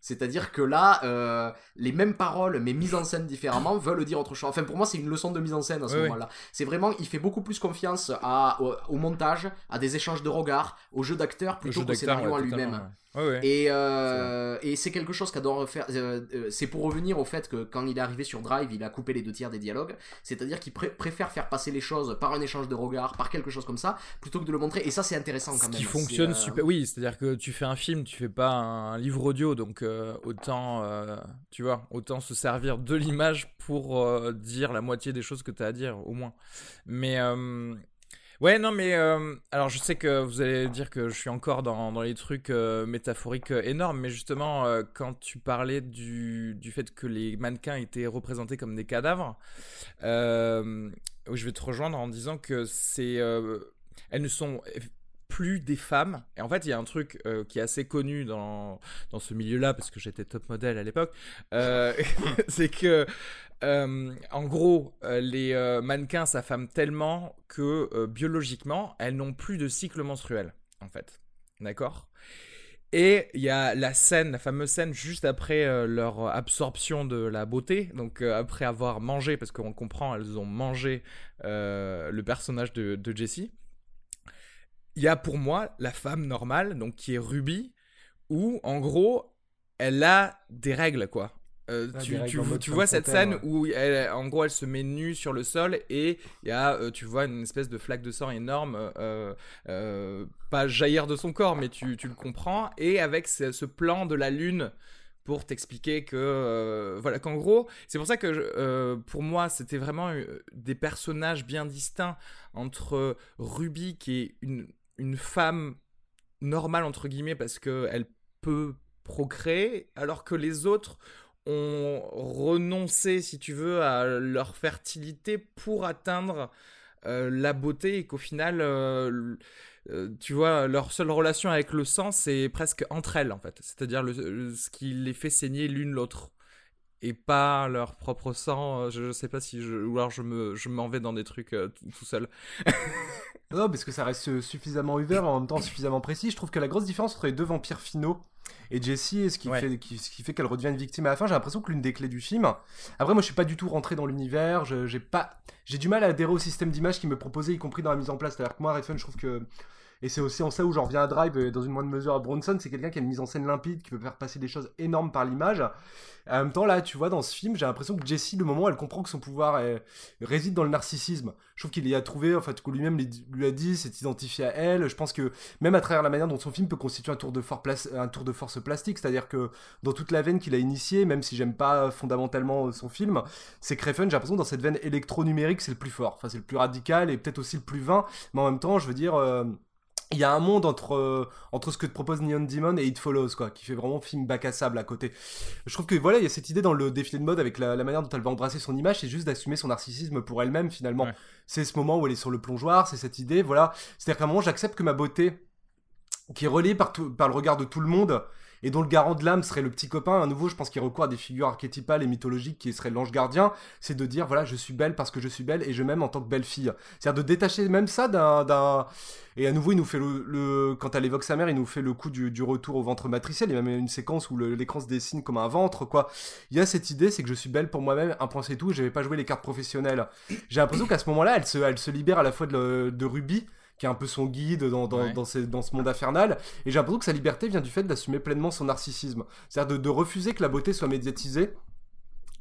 C'est-à-dire que là, euh, les mêmes paroles, mais mises en scène différemment, veulent dire autre chose. Enfin, pour moi, c'est une leçon de mise en scène à ce Oui, oui. moment-là. C'est vraiment, il fait beaucoup plus confiance à, au, au montage, à des échanges de regards, au jeu d'acteur, Le plutôt qu'au scénario ouais, en lui-même. Ouais. Ouais. Et, euh, et c'est quelque chose qu'adore faire. euh, euh, c'est pour revenir au fait que quand il est arrivé sur Drive, il a coupé les deux tiers des dialogues. C'est-à-dire qu'il pré- préfère faire passer les choses par un échange de regards, par quelque chose comme ça, plutôt que de le montrer. Et ça, c'est intéressant quand Ce même. qui fonctionne euh, super. Oui, c'est-à-dire que tu fais un film, tu fais pas un livre audio, donc autant, tu vois, autant se servir de l'image pour dire la moitié des choses que tu as à dire, au moins. Mais ouais, non, mais euh, alors je sais que vous allez dire que je suis encore dans, dans les trucs euh, métaphoriques euh, énormes, mais justement, quand tu parlais du, du fait que les mannequins étaient représentés comme des cadavres, je vais te rejoindre en disant que c'est, elles ne sont plus des femmes. Et en fait, il y a un truc qui est assez connu dans, dans ce milieu-là, parce que j'étais top modèle à l'époque, [laughs] c'est que, euh, en gros, euh, les euh, mannequins s'affament tellement que biologiquement, elles n'ont plus de cycle menstruel, en fait. D'accord? Et il y a la scène, la fameuse scène juste après leur absorption de la beauté, donc après avoir mangé, parce qu'on comprend, elles ont mangé le personnage de, de Jessie. Il y a pour moi la femme normale, donc qui est Ruby, où en gros, elle a des règles, quoi. Euh, Ah, tu, tu- vois cette scène où elle, en gros elle se met nue sur le sol et il y a euh, tu vois une espèce de flaque de sang énorme euh, pas jaillir de son corps mais tu, tu le comprends. Et avec ce, ce plan de la lune pour t'expliquer que voilà qu'en gros c'est pour ça que je- pour moi c'était vraiment des personnages bien distincts entre Ruby qui est une, une femme normale entre guillemets parce que elle peut procréer alors que les autres ont renoncé si tu veux à leur fertilité pour atteindre euh, la beauté et qu'au final euh, euh, tu vois leur seule relation avec le sang c'est presque entre elles en fait. C'est-à-dire ce qui les fait saigner l'une l'autre. Et pas leur propre sang je, je sais pas si je ou alors je me je m'en vais dans des trucs tout tout seul. [laughs] Non, parce que ça reste suffisamment ouvert, en même temps suffisamment précis. Je trouve que la grosse différence entre les deux vampires finaux et Jessie, et ce qui Ouais. fait, qui- ce qui fait qu'elle redevient une victime à la fin, j'ai l'impression que l'une des clés du film. Après, moi, je suis pas du tout rentré dans l'univers. J'ai pas, j'ai du mal à adhérer au système d'image qu'il me proposait, y compris dans la mise en place. C'est-à-dire que moi, Redfern, je trouve que et c'est aussi en ça où j'en reviens à Drive, et dans une moindre mesure à Bronson, c'est quelqu'un qui a une mise en scène limpide, qui peut faire passer des choses énormes par l'image. En même temps, là, tu vois, dans ce film, j'ai l'impression que Jessie, le moment elle comprend que son pouvoir est- réside dans le narcissisme, je trouve qu'il y a trouvé, en fait, que lui-même lui a dit, c'est identifié à elle. Je pense que même à travers la manière dont son film peut constituer un tour de, un tour de force plastique, c'est-à-dire que dans toute la veine qu'il a initiée, même si j'aime pas fondamentalement son film, c'est que j'ai l'impression dans cette veine électro-numérique, c'est le plus fort. Enfin, c'est le plus radical et peut-être aussi le plus vain, mais en même temps, je veux dire. euh, il y a un monde entre, euh, entre ce que te propose Neon Demon et It Follows, quoi, qui fait vraiment film bac à sable à côté. Je trouve que voilà, il y a cette idée dans le défilé de mode avec la, la manière dont elle va embrasser son image, c'est juste d'assumer son narcissisme pour elle-même finalement. Ouais. C'est ce moment où elle est sur le plongeoir, c'est cette idée, voilà. C'est-à-dire qu'à un moment, j'accepte que ma beauté, qui est reliée par, tout- par le regard de tout le monde, et dont le garant de l'âme serait le petit copain, à nouveau, je pense qu'il recourt à des figures archétypales et mythologiques qui seraient l'ange gardien, c'est de dire, voilà, je suis belle parce que je suis belle et je m'aime en tant que belle fille. C'est-à-dire de détacher même ça d'un... Et à nouveau, il nous fait le, Quand elle évoque sa mère, il nous fait le coup du, retour au ventre matriciel. Il y a même une séquence où l'écran se dessine comme un ventre, quoi. Il y a cette idée, c'est que je suis belle pour moi-même, un point c'est tout, je vais pas jouer les cartes professionnelles. J'ai l'impression qu'à ce moment-là, elle se, libère à la fois de, de Ruby, qui est un peu son guide dans, dans, Ouais. dans, ces- dans ce monde infernal, et j'ai l'impression que sa liberté vient du fait d'assumer pleinement son narcissisme. C'est-à-dire de, de refuser que la beauté soit médiatisée.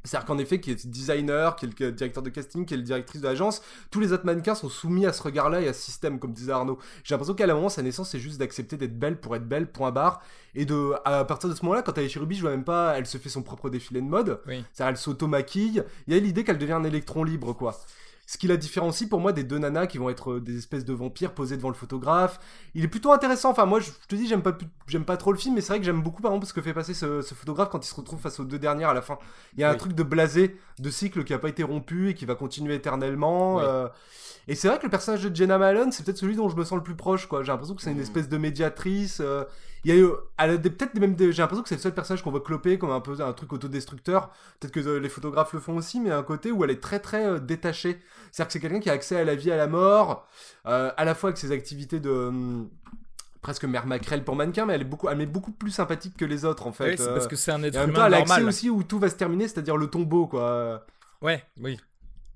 C'est-à-dire qu'en effet, qui est designer, qui est le directeur de casting, qui est le directrice de l'agence, tous les autres mannequins sont soumis à ce regard-là et à ce système, comme disait Arnaud. J'ai l'impression qu'à un moment, sa naissance, c'est juste d'accepter d'être belle pour être belle, point barre. Et de, à partir de ce moment-là, quand elle est chez Ruby, je vois même pas, elle se fait son propre défilé de mode. oui C'est-à-dire, elle s'auto-maquille. Il y a l'idée qu'elle devient un électron libre, quoi. Ce qui la différencie pour moi des deux nanas qui vont être euh, des espèces de vampires posés devant le photographe. Il est plutôt intéressant. Enfin, moi, je je te dis, j'aime pas, pu- j'aime pas trop le film, mais c'est vrai que j'aime beaucoup, par exemple, ce que fait passer ce, ce photographe quand il se retrouve face aux deux dernières à la fin. Il y a un Oui. truc de blasé, de cycle qui a pas été rompu et qui va continuer éternellement. Oui. euh, Et c'est vrai que le personnage de Jenna Malone, c'est peut-être celui dont je me sens le plus proche, quoi. J'ai l'impression que c'est une Mhm. espèce de médiatrice. euh, Il y a eu, elle a des- peut-être même j'ai l'impression que c'est le seul personnage qu'on voit cloper comme un peu un truc autodestructeur. Peut-être que euh, les photographes le font aussi, mais un côté où elle est très très euh, détachée. C'est-à-dire que c'est quelqu'un qui a accès à la vie, à la mort, euh, à la fois avec ses activités de hum, presque mère maquerelle pour mannequin, mais elle est beaucoup, elle m'est beaucoup plus sympathique que les autres en fait. Oui, c'est parce que c'est un et être même temps, elle a accès aussi où tout va se terminer, c'est-à-dire le tombeau, quoi. ouais oui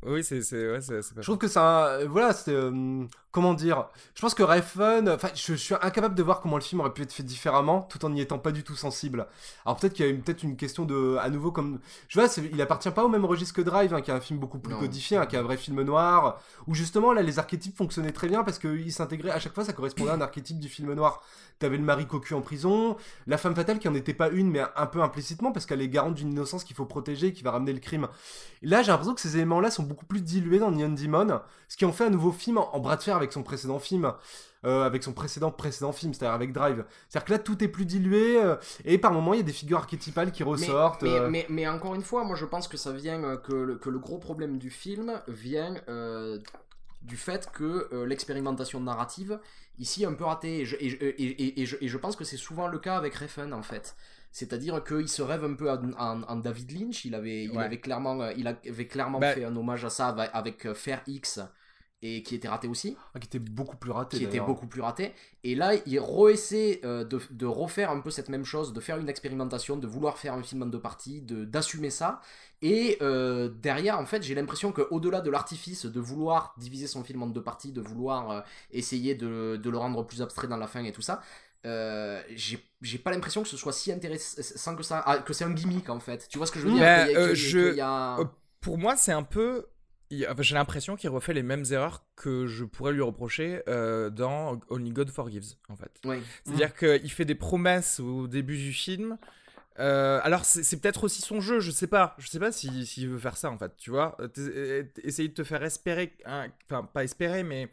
oui c'est ouais, Je trouve que c'est un. euh, Voilà, c'est. euh, comment dire Je pense que Refn. Enfin, je, je suis incapable de voir comment le film aurait pu être fait différemment tout en n'y étant pas du tout sensible. Alors peut-être qu'il y a peut-être une question de. À nouveau, comme. Je vois, il appartient pas au même registre que Drive, hein, qui est un film beaucoup plus Non. codifié, hein, qui est un vrai film noir, où justement, là, les archétypes fonctionnaient très bien parce qu'ils s'intégraient. À chaque fois, ça correspondait à un archétype du film noir. T'avais le mari cocu en prison, la femme fatale qui en était pas une, mais un peu implicitement, parce qu'elle est garante d'une innocence qu'il faut protéger, qui va ramener le crime. Et là, j'ai l'impression que ces éléments-là sont beaucoup plus dilués dans Neon Demon, ce qui en fait un nouveau film en, en bras de fer avec son précédent film, euh, avec son précédent précédent film, c'est-à-dire avec Drive. C'est-à-dire que là, tout est plus dilué, euh, et par moments, il y a des figures archétypales qui ressortent. mais, euh, mais- mais encore une fois, moi je pense que ça vient que le, que le gros problème du film vient du fait que euh, l'expérimentation narrative ici est un peu ratée. Et je, et, je- et- et- et je, et je pense que c'est souvent le cas avec Refn en fait. C'est-à-dire qu'il se rêve un peu en, David Lynch. Il avait, il Ouais. avait clairement, il avait clairement Bah- fait un hommage à ça avec, Faire X et qui était raté aussi ah, qui était beaucoup plus raté. qui était beaucoup plus raté. Et là, il reessaie euh, de, de refaire un peu cette même chose, de faire une expérimentation, de vouloir faire un film en deux parties, de- d'assumer ça. Et euh, derrière, en fait, j'ai l'impression qu'au-delà de l'artifice de vouloir diviser son film en deux parties, de vouloir euh, essayer de, de le rendre plus abstrait dans la fin et tout ça, j'ai j'ai pas l'impression que ce soit si intéressant que ça, ah, que c'est un gimmick en fait. Tu vois ce que je veux dire? Je- y a- Euh, Pour moi, c'est un peu. J'ai l'impression qu'il refait les mêmes erreurs que je pourrais lui reprocher euh, dans Only God Forgives, en fait. C'est-à-dire qu'il fait des promesses au début du film. Euh, alors c'est peut-être aussi son jeu, je sais pas, je sais pas si- s'il veut faire ça en fait, tu vois, Euh, essayer de te faire espérer, enfin pas espérer, mais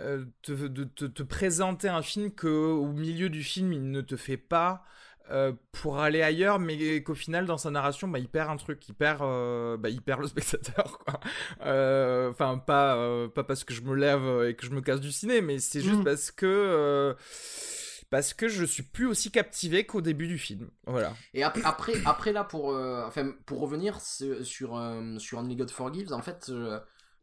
euh, te- de te, te présenter un film que au milieu du film il ne te fait pas euh, pour aller ailleurs, mais qu'au final dans sa narration, bah, il perd un truc, il perd, euh, bah, il perd le [laughs] spectateur, quoi. Euh, Enfin pas, pas parce que je me lève et que je me casse du ciné, mais c'est juste Mhm. parce que parce que je suis plus aussi captivé qu'au début du film. Voilà. Et ap- après, après là, pour, euh, enfin, pour revenir sur, sur, euh, sur Only God Forgives, en fait, euh,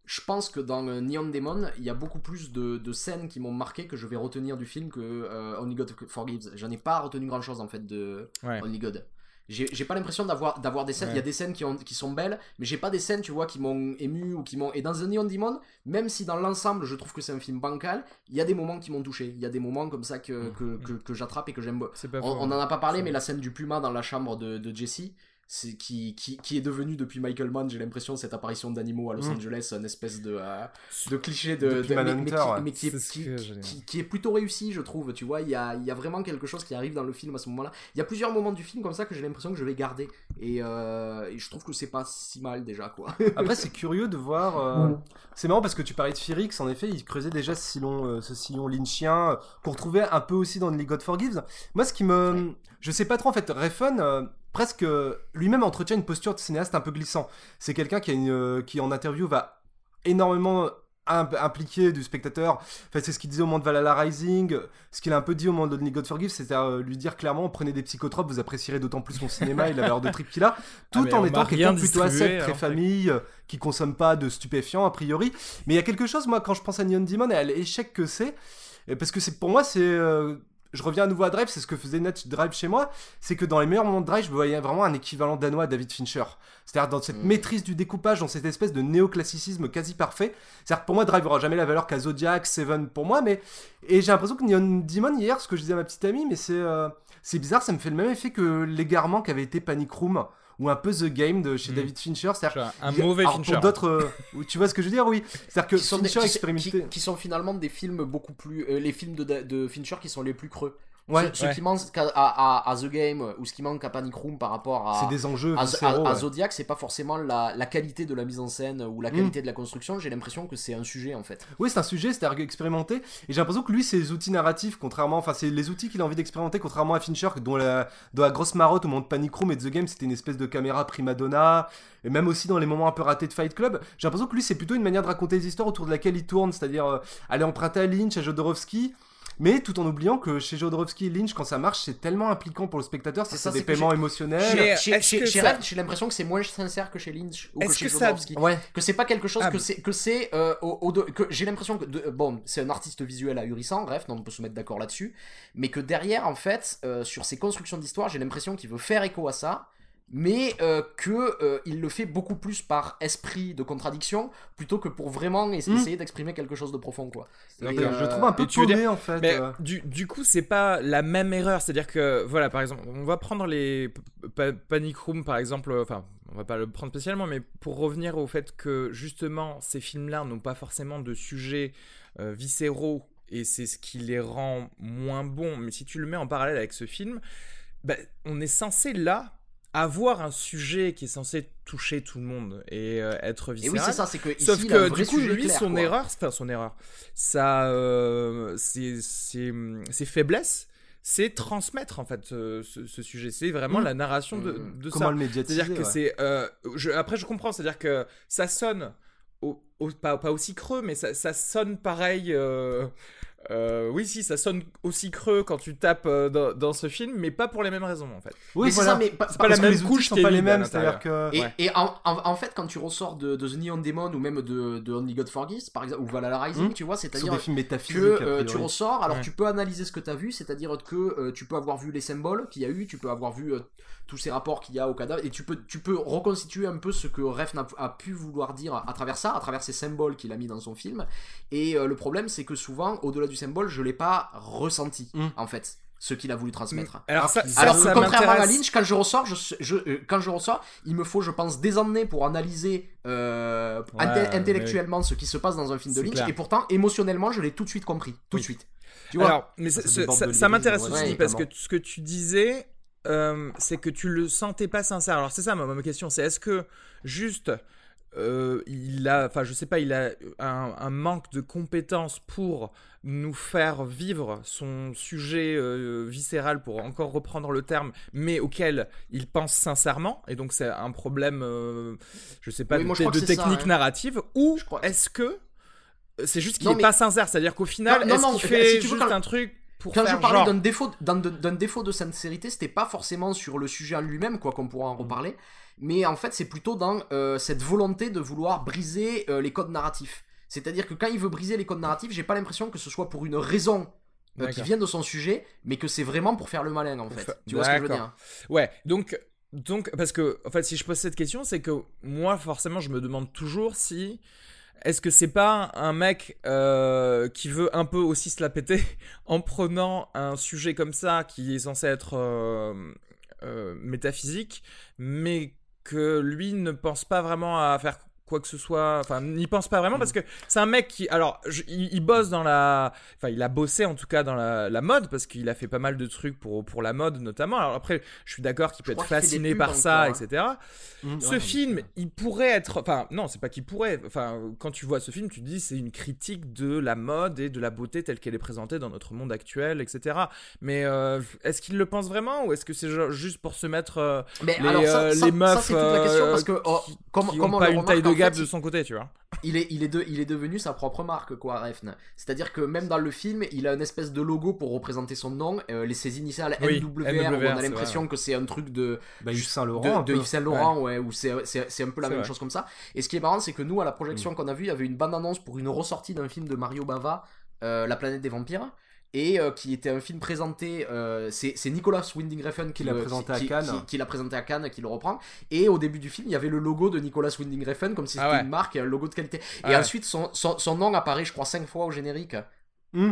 je pense que dans Neon Demon, il y a beaucoup plus de, de scènes qui m'ont marqué que je vais retenir du film que euh, Only God Forgives. J'en ai pas retenu grand chose en fait de Ouais. Only God. J'ai pas l'impression d'avoir d'avoir des scènes. Il y a des scènes qui, ont, qui sont belles, mais j'ai pas des scènes, tu vois, qui m'ont ému ou qui m'ont. Et dans The Neon Demon, même si dans l'ensemble je trouve que c'est un film bancal, il y a des moments qui m'ont touché. Il y a des moments comme ça que, que, que, que j'attrape et que j'aime on, on en a pas parlé, mais la scène du puma dans la chambre de, de Jesse, c'est qui, qui, qui est devenu depuis Michael Mann, j'ai l'impression, cette apparition d'animaux à Los Mm. Angeles, une espèce de, euh, de cliché de, de- mais, Manhunter, mais qui, ouais. mais qui est, qui- qui- plutôt réussi, je trouve. Tu vois, il y a, il y a vraiment quelque chose qui arrive dans le film à ce moment-là. Il y a plusieurs moments du film comme ça que j'ai l'impression que je vais garder. Et, euh, et je trouve que c'est pas si mal déjà, quoi. [laughs] Après, c'est curieux de voir. euh, C'est marrant parce que tu parlais de Pyrrhix, en effet, il creusait déjà ce sillon, euh, ce sillon lynchien, euh, qu'on retrouvait un peu aussi dans Only God Forgives. Moi, ce qui me. Je sais pas trop, en fait, Refn, euh, presque euh, lui-même entretient une posture de cinéaste un peu glissant. C'est quelqu'un qui, a une, euh, qui, en interview, va énormément imp- impliqué du spectateur. Enfin, c'est ce qu'il disait au moment de Valhalla Rising, ce qu'il a un peu dit au moment de Only God Forgives, c'était euh, lui dire clairement prenez des psychotropes, vous apprécierez d'autant plus mon cinéma et la valeur de trip qu'il a, tout mais en étant quelqu'un plutôt ascète, très alors, famille, qui consomme pas de stupéfiants a priori. Mais il y a quelque chose, moi, quand je pense à Neon Demon et à l'échec que c'est, parce que c'est pour moi, c'est. euh, je reviens à nouveau à Drive, c'est ce que faisait Net Drive chez moi, c'est que dans les meilleurs moments de Drive, je voyais vraiment un équivalent danois à David Fincher. C'est-à-dire dans cette Mm. maîtrise du découpage, dans cette espèce de néoclassicisme quasi parfait. C'est-à-dire que pour moi, Drive aura jamais la valeur qu'a Zodiac, Seven pour moi, mais. Et j'ai l'impression que Neon Demon, hier, ce que je disais à ma petite amie, mais c'est. euh, C'est bizarre, ça me fait le même effet que l'égarement qu'avait été Panic Room ou un peu The Game de chez Mm. David Fincher. C'est-à-dire un il y a- mauvais alors, Fincher. Pour d'autres, euh, tu vois ce que je veux dire, oui. C'est-à-dire que qui sont, des- Fincher qui- expérimenté. qui- qui sont finalement des films beaucoup plus. euh, les films de, de Fincher qui sont les plus creux. Ouais, ouais. qui manquent à, à- à The Game ou ce qui manque à Panic Room par rapport à. des enjeux à, à- à ouais. Zodiac, c'est pas forcément la, la qualité de la mise en scène ou la Mm. qualité de la construction. J'ai l'impression que c'est un sujet en fait. Oui, c'est un sujet, c'est expérimenté. Et j'ai l'impression que lui, ses outils narratifs, contrairement, enfin, c'est les outils qu'il a envie d'expérimenter, contrairement à Fincher, dont la, dont la grosse marotte au moment de Panic Room et de The Game, c'était une espèce de caméra prima donna. Et même aussi dans les moments un peu ratés de Fight Club, j'ai l'impression que lui, c'est plutôt une manière de raconter des histoires autour de laquelle il tourne, c'est-à-dire euh, aller emprunter à Lynch, à Jodorowsky. Mais tout en oubliant que chez Jodorowsky et Lynch, quand ça marche, c'est tellement impliquant pour le spectateur, c'est des paiements j'ai- émotionnels. Chez, ça- j'ai l'impression que c'est moins sincère que chez Lynch ou que chez que ça- Jodorowsky. Ouais. Que c'est pas quelque chose Ah, que c'est que c'est euh, au, au- de- que j'ai l'impression que de- bon c'est un artiste visuel ahurissant bref donc on peut se mettre d'accord là-dessus mais que derrière en fait euh, sur ses constructions d'histoire j'ai l'impression qu'il veut faire écho à ça mais euh, que euh, il le fait beaucoup plus par esprit de contradiction plutôt que pour vraiment es- Mm. essayer d'exprimer quelque chose de profond quoi. Et, Donc, euh, je trouve un peu paumé en fait. Mais euh. du, du coup, c'est pas la même erreur. C'est-à-dire que, voilà, par exemple, on va prendre les pa- Panic Room, par exemple, enfin, on va pas le prendre spécialement, mais pour revenir au fait que, justement, ces films-là n'ont pas forcément de sujets euh, viscéraux, et c'est ce qui les rend moins bons. Mais si tu le mets en parallèle avec ce film, bah, on est censé, là, avoir un sujet qui est censé toucher tout le monde et euh, être Et viscéral. oui c'est ça c'est que ici, Sauf il a un que vrai du coup, lui, clair, son quoi. erreur, enfin son erreur, ça, euh, ses, ses- ses faiblesses, c'est transmettre en fait euh, ce, ce sujet. C'est vraiment Mm. la narration de, Mm. de Comment ça. le médiatiser C'est-à-dire que ouais. c'est, euh, je- après je comprends, c'est-à-dire que ça sonne, au, au- pas, pas aussi creux, mais ça, ça sonne pareil. euh, euh, oui, si, ça sonne aussi creux quand tu tapes euh, dans, dans ce film, mais pas pour les mêmes raisons en fait. Oui, c'est voilà. ça, mais pas- C'est pas la même les couche sont pas les mêmes, c'est-à-dire que. Et, Ouais. et en, en- en fait, quand tu ressors de, de The Neon Demon ou même de, de Only God Forgives, par exemple, ou Valhalla Rising, Hmm. tu vois, c'est-à-dire que euh, tu ressors, alors Ouais. tu peux analyser ce que tu as vu, c'est-à-dire que euh, tu peux avoir vu les symboles qu'il y a eu, tu peux avoir vu euh, tous ces rapports qu'il y a au cadavre, et tu peux, tu peux reconstituer un peu ce que Refn a, pu vouloir dire à travers ça, à travers ces symboles qu'il a mis dans son film. Et euh, le problème, c'est que souvent, au-delà du symbole, je l'ai pas ressenti Mm. en fait ce qu'il a voulu transmettre. Alors, ça, ça, Alors que ça contrairement à. Lynch, quand je ressors, je, je- euh, quand je ressors, il me faut, je pense, des années pour analyser euh, Ouais, inté- mais- intellectuellement ce qui se passe dans un film de Lynch, clair. et pourtant, émotionnellement, je l'ai tout de suite compris, tout de suite. Tu vois Alors, mais Ça m'intéresse aussi ouais, parce que ce que tu disais, euh, c'est que tu le sentais pas sincère. Alors c'est ça ma, ma question, c'est est-ce que juste euh, il a, enfin je sais pas, il a un, un manque de compétences pour nous faire vivre son sujet euh, viscéral, pour encore reprendre le terme, mais auquel il pense sincèrement, et donc c'est un problème, euh, je sais pas, Oui, de, te- ça, technique hein. narrative, ou est-ce que c'est juste qu'il Non, est mais- pas sincère, c'est-à-dire qu'au final, est-ce qu'il si fait tu juste un truc pour Quand faire je parlais d'un défaut, d'un, défaut de sincérité, c'était pas forcément sur le sujet en lui-même, quoi qu'on pourra en reparler, mais en fait c'est plutôt dans euh, cette volonté de vouloir briser euh, les codes narratifs. C'est-à-dire que quand il veut briser les codes narratifs, j'ai pas l'impression que ce soit pour une raison euh, qui vient de son sujet, mais que c'est vraiment pour faire le malin en fait. Tu vois ce que je veux dire Ouais, donc, donc, parce que, en fait, si je pose cette question, c'est que moi, forcément, je me demande toujours si. Est-ce que c'est pas un mec euh, qui veut un peu aussi se la péter [laughs] en prenant un sujet comme ça qui est censé être euh, euh, métaphysique, mais que lui ne pense pas vraiment à faire quoi que ce soit, enfin n'y pense pas vraiment parce que c'est un mec qui, alors je- il, il bosse dans la, enfin il a bossé en tout cas dans la, la mode parce qu'il a fait pas mal de trucs pour pour la mode notamment. Alors après je suis d'accord qu'il peut Je être fasciné par ça, hein. etc. Mmh, Ce ouais, film, il pourrait être. Enfin, non, c'est pas qu'il pourrait. Enfin, quand tu vois ce film, tu te dis c'est une critique de la mode et de la beauté telle qu'elle est présentée dans notre monde actuel, etc. Mais euh, est-ce qu'il le pense vraiment ou est-ce que c'est juste pour se mettre euh, Mais les, alors ça, euh, ça- les ça, meuf c'est toute la question euh, parce que oh, qui, comme, qui comme ont on pas le une taille de de son côté, tu vois il est, il, est de- il est devenu sa propre marque, quoi, Refn. C'est-à-dire que même dans le film, il a une espèce de logo pour représenter son nom, euh, les, ses initiales Oui, NWR, où NWR, on a l'impression que c'est un truc de, Bah, Yves Saint Laurent. de. Yves Saint Laurent, ouais, où c'est, c'est, c'est un peu la même vrai. chose comme ça. Et ce qui est marrant, c'est que nous, à la Mm. projection qu'on a vue, il y avait une bande-annonce pour une ressortie d'un film de Mario Bava, euh, La planète des vampires. Et euh, qui était un film présenté, euh, c'est Nicolas Winding Refn qui l'a présenté à Cannes. qui- qui l'a présenté à Cannes, qui le reprend. Et au début du film, il y avait le logo de Nicolas Winding Refn, comme si Ah c'était ouais. une marque un logo de qualité. Ah et ouais. ensuite, son, son, son nom apparaît, je crois, cinq fois au générique. Mmh.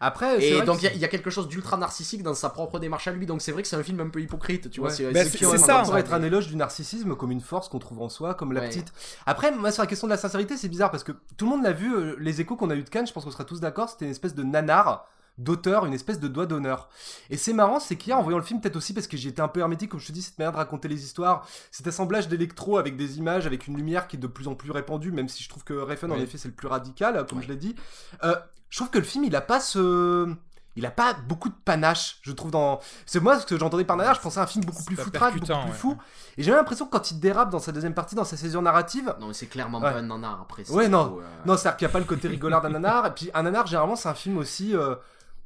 Après, Et donc, il y a- il y, a quelque chose d'ultra narcissique dans sa propre démarche à lui. Donc, c'est vrai que c'est un film un peu hypocrite, tu vois. Ouais. C'est Bah, c'est- c'est- c'est- c'est c'est- ça, Ça pourrait être un éloge du narcissisme comme une force qu'on trouve en soi, comme la Ouais. petite. Après, moi, sur la question de la sincérité, c'est bizarre parce que tout le monde l'a vu, euh, les échos qu'on a eu de Cannes, je pense qu'on sera tous d'accord, c'était une espèce de nanar d'auteur, une espèce de doigt d'honneur. Et c'est marrant, c'est qu'hier, en voyant le film, peut-être aussi parce que j'étais un peu hermétique, comme je te dis, cette manière de raconter les histoires, cet assemblage d'électro avec des images, avec une lumière qui est de plus en plus répandue, même si je trouve que Refn, en effet, c'est le plus radical, comme Ouais. je l'ai dit. Euh, je trouve que le film, il a pas ce... Il a pas beaucoup de panache, je trouve, dans... C'est moi, ce que j'entendais par nanar, je pensais à un film beaucoup C'est plus foutraque, beaucoup plus ouais. fou. Et j'ai l'impression que quand il dérape dans sa deuxième partie, dans sa césure narrative, Non, mais c'est clairement Ouais. pas un nanar après. c'est Ouais, non. plutôt, euh, non, c'est-à-dire qu'il n'y a pas le côté rigolard d'un nanar. Et puis un nanar, généralement, c'est un film aussi. euh,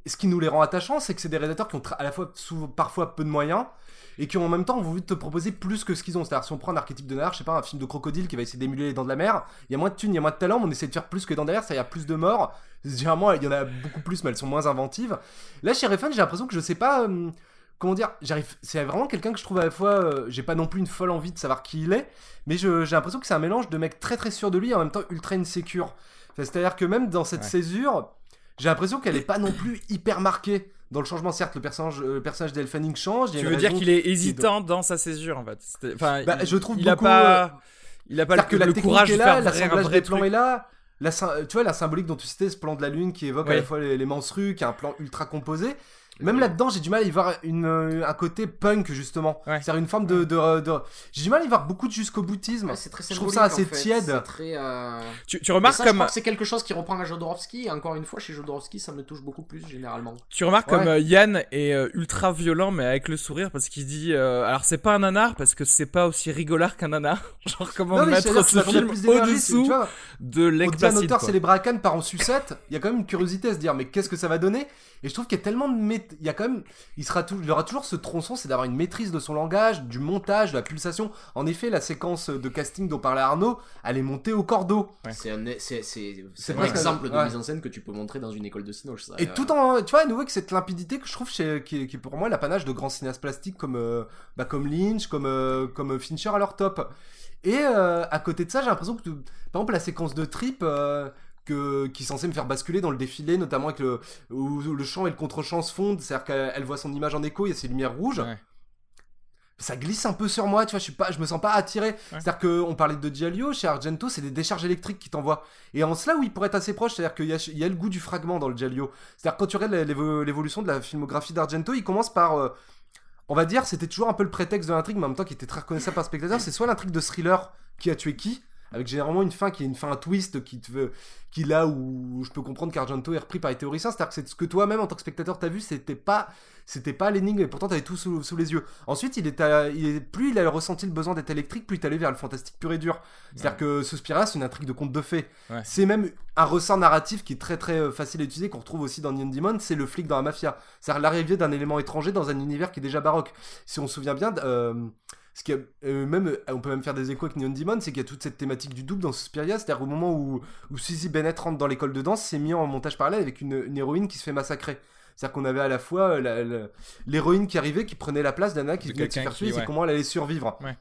Ce qui nous les rend attachants, c'est que c'est des réalisateurs qui ont à la fois souvent, parfois peu de moyens et qui ont en même temps voulu te proposer plus que ce qu'ils ont. C'est-à-dire si on prend un archétype de nanar, je sais pas, un film de crocodile qui va essayer d'émuler les dents de la mer, il y a moins de thunes, il y a moins de talent, mais on essaie de faire plus que dans derrière, ça, y a plus de morts. Généralement, il y en a beaucoup plus, mais elles sont moins inventives. Là, chez Refn, j'ai l'impression que je sais pas. euh, Comment dire, j'arrive. C'est vraiment quelqu'un que je trouve à la fois. euh, j'ai pas non plus une folle envie de savoir qui il est, mais j'ai l'impression que c'est un mélange de mec très très sûr de lui et en même temps ultra insécure. C'est-à-dire que même dans cette Ouais. césure, j'ai l'impression qu'elle est pas non plus hyper marquée. Dans le changement, certes, le personnage, euh, le personnage Fanning change. a Tu veux dire qu'il est hésitant dans sa césure en fait Enfin, Bah, il- je trouve il a beaucoup, pas, il a pas le, que la le courage est de là, faire un l'assemblage vrai des plans est là. La, tu vois, la symbolique dont tu citais, ce plan de la lune qui évoque à la fois les, les menstrues, qui est un plan ultra composé. Même là-dedans, j'ai du mal à y voir une, euh, un côté punk, justement. Ouais. C'est-à-dire une forme de. de- de- J'ai du mal à y voir beaucoup de jusqu'au boutisme. ouais, c'est très je trouve ça assez en fait. tiède. C'est très. euh, Tu, remarques ça, comme que c'est quelque chose qui reprend à Jodorowsky. Et encore une fois, chez Jodorowsky, ça me touche beaucoup plus généralement. Tu remarques Ouais. comme euh, Yann est euh, ultra violent mais avec le sourire parce qu'il dit euh, alors c'est pas un nanar parce que c'est pas aussi rigolard qu'un nanar [laughs] genre comment Non, mettre ce film c'est- au-dessous tu vois, de dit un l'explicite auteur à Cannes part en sucette, il y a quand même une curiosité à se dire mais qu'est-ce que ça va donner? Et je trouve qu'il y a tellement de il y a quand même il sera tout... il aura toujours ce tronçon, c'est d'avoir une maîtrise de son langage, du montage, de la pulsation. En effet, la séquence de casting dont parlait Arnaud, elle est montée au cordeau. Ouais. C'est un, c'est, c'est, c'est un presque- exemple de ouais. mise en scène que tu peux montrer dans une école de cinoche. Ça, Et euh, tout en tu vois à nouveau que cette limpidité que je trouve chez qui est, qui est pour moi l'apanage de grands cinéastes plastiques comme euh, bah, comme Lynch, comme euh, comme Fincher à leur top. Et euh, à côté de ça, j'ai l'impression que par exemple la séquence de trip euh, que, qui est censé me faire basculer dans le défilé, notamment avec le, où le chant et le contre-chant se fondent, c'est-à-dire qu'elle elle voit son image en écho, il y a ces lumières rouges. Ouais. Ça glisse un peu sur moi, tu vois, je, suis pas, je me sens pas attiré. C'est-à-dire qu'on parlait de Giallo, chez Argento, c'est des décharges électriques qui t'envoient. Et en cela, où il pourrait être assez proche, c'est-à-dire qu'il y, a- il y a le goût du fragment dans le Giallo. C'est-à-dire quand tu regardes l'évo- l'évolution de la filmographie d'Argento, il commence par. euh, on va dire, c'était toujours un peu le prétexte de l'intrigue, mais en même temps qui était très reconnaissable par le spectateur. C'est soit l'intrigue de thriller qui a tué qui, avec généralement une fin qui est une fin à twist qui te veut, qui là où je peux comprendre qu'Argento est repris par les théoriciens, c'est-à-dire que c'est ce que toi-même en tant que spectateur t'as vu, c'était pas, c'était pas l'énigme, et pourtant t'avais tout sous, sous les yeux. Ensuite, il est, à- il est- plus il a ressenti le besoin d'être électrique, plus il est allé vers le fantastique pur et dur. C'est-à-dire que Suspiria, c'est une intrigue de conte de fées. Ouais. C'est même un ressort narratif qui est très très euh, facile à utiliser, qu'on retrouve aussi dans Neon Demon, c'est le flic dans la mafia. C'est-à-dire l'arrivée d'un élément étranger dans un univers qui est déjà baroque. Si on se souvient bien, euh, ce qui a- euh, même, euh, on peut même faire des échos avec Neon Demon, c'est qu'il y a toute cette thématique du double dans Suspiria, c'est-à-dire au moment où, où Suzy Bennett rentre dans l'école de danse, c'est mis en montage parallèle avec une, une héroïne qui se fait massacrer. C'est-à-dire qu'on avait à la fois euh, l'héroïne qui arrivait, qui prenait la place d'Anna qui De venait de se faire tuer, ouais. comment elle allait survivre. Ouais.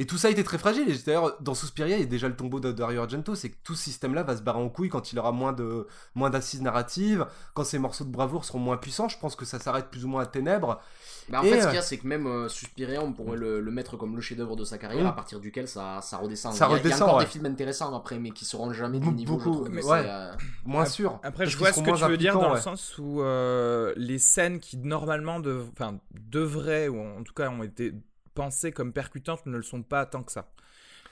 Et tout ça était très fragile. Et d'ailleurs, dans Suspiria, il y a déjà le tombeau de Dario Argento. C'est que tout ce système-là va se barrer en couille quand il aura moins de moins d'assises narratives, quand ses morceaux de bravoure seront moins puissants. Je pense que ça s'arrête plus ou moins à ténèbres. Bah, en Et, fait, ce euh, qu'il y a, c'est que même euh, Suspiria, on pourrait le, le mettre comme le chef-d'œuvre de sa carrière, Mm. à partir duquel ça, ça redescend. Ça il, y a, il y a redescend, encore ouais. des films intéressants après, mais qui seront jamais du Beaucoup, niveau, je trouve. mais que ouais. c'est, euh, [clears throat] Moins sûr. Après, je vois ce que tu veux dire dans le sens où euh, les scènes qui normalement devraient, ou en tout cas ont été pensées comme percutantes, ne le sont pas tant que ça.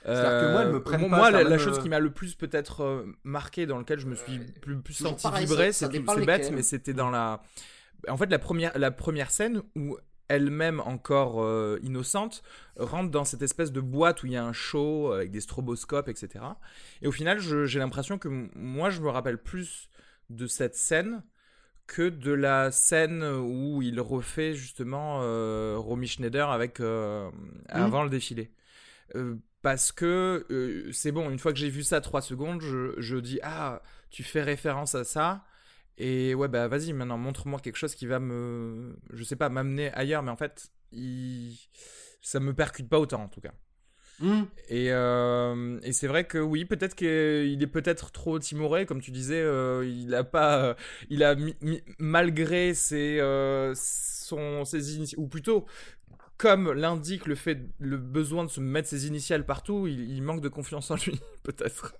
C'est-à-dire que moi, elles me Euh, prennent moi, pas, moi, ça la, chose euh, qui m'a le plus peut-être euh, marqué, dans lequel je me suis plus, senti pareil, vibrer, c'est bête, mais c'était dans la. En fait, la première, la première scène où elle-même encore euh, innocente rentre dans cette espèce de boîte où il y a un show avec des stroboscopes, etc. Et au final, j'ai l'impression que moi, je me rappelle plus de cette scène que de la scène où il refait justement euh, Romy Schneider avec euh, avant le défilé. Euh, parce que euh, c'est bon, une fois que j'ai vu ça 3 secondes, je, je dis Ah, tu fais référence à ça. Et ouais, bah vas-y, maintenant montre-moi quelque chose qui va me. Je sais pas, m'amener ailleurs, mais en fait, il... ça me percute pas autant en tout cas. Hmm. Et, euh, et c'est vrai que oui, peut-être qu'il est peut-être trop timoré, comme tu disais, euh, il a pas, euh, il a malgré ses, son, ses initiales, ou plutôt comme l'indique le fait, le besoin de se mettre ses initiales partout, il manque de confiance en lui, [laughs] peut-être.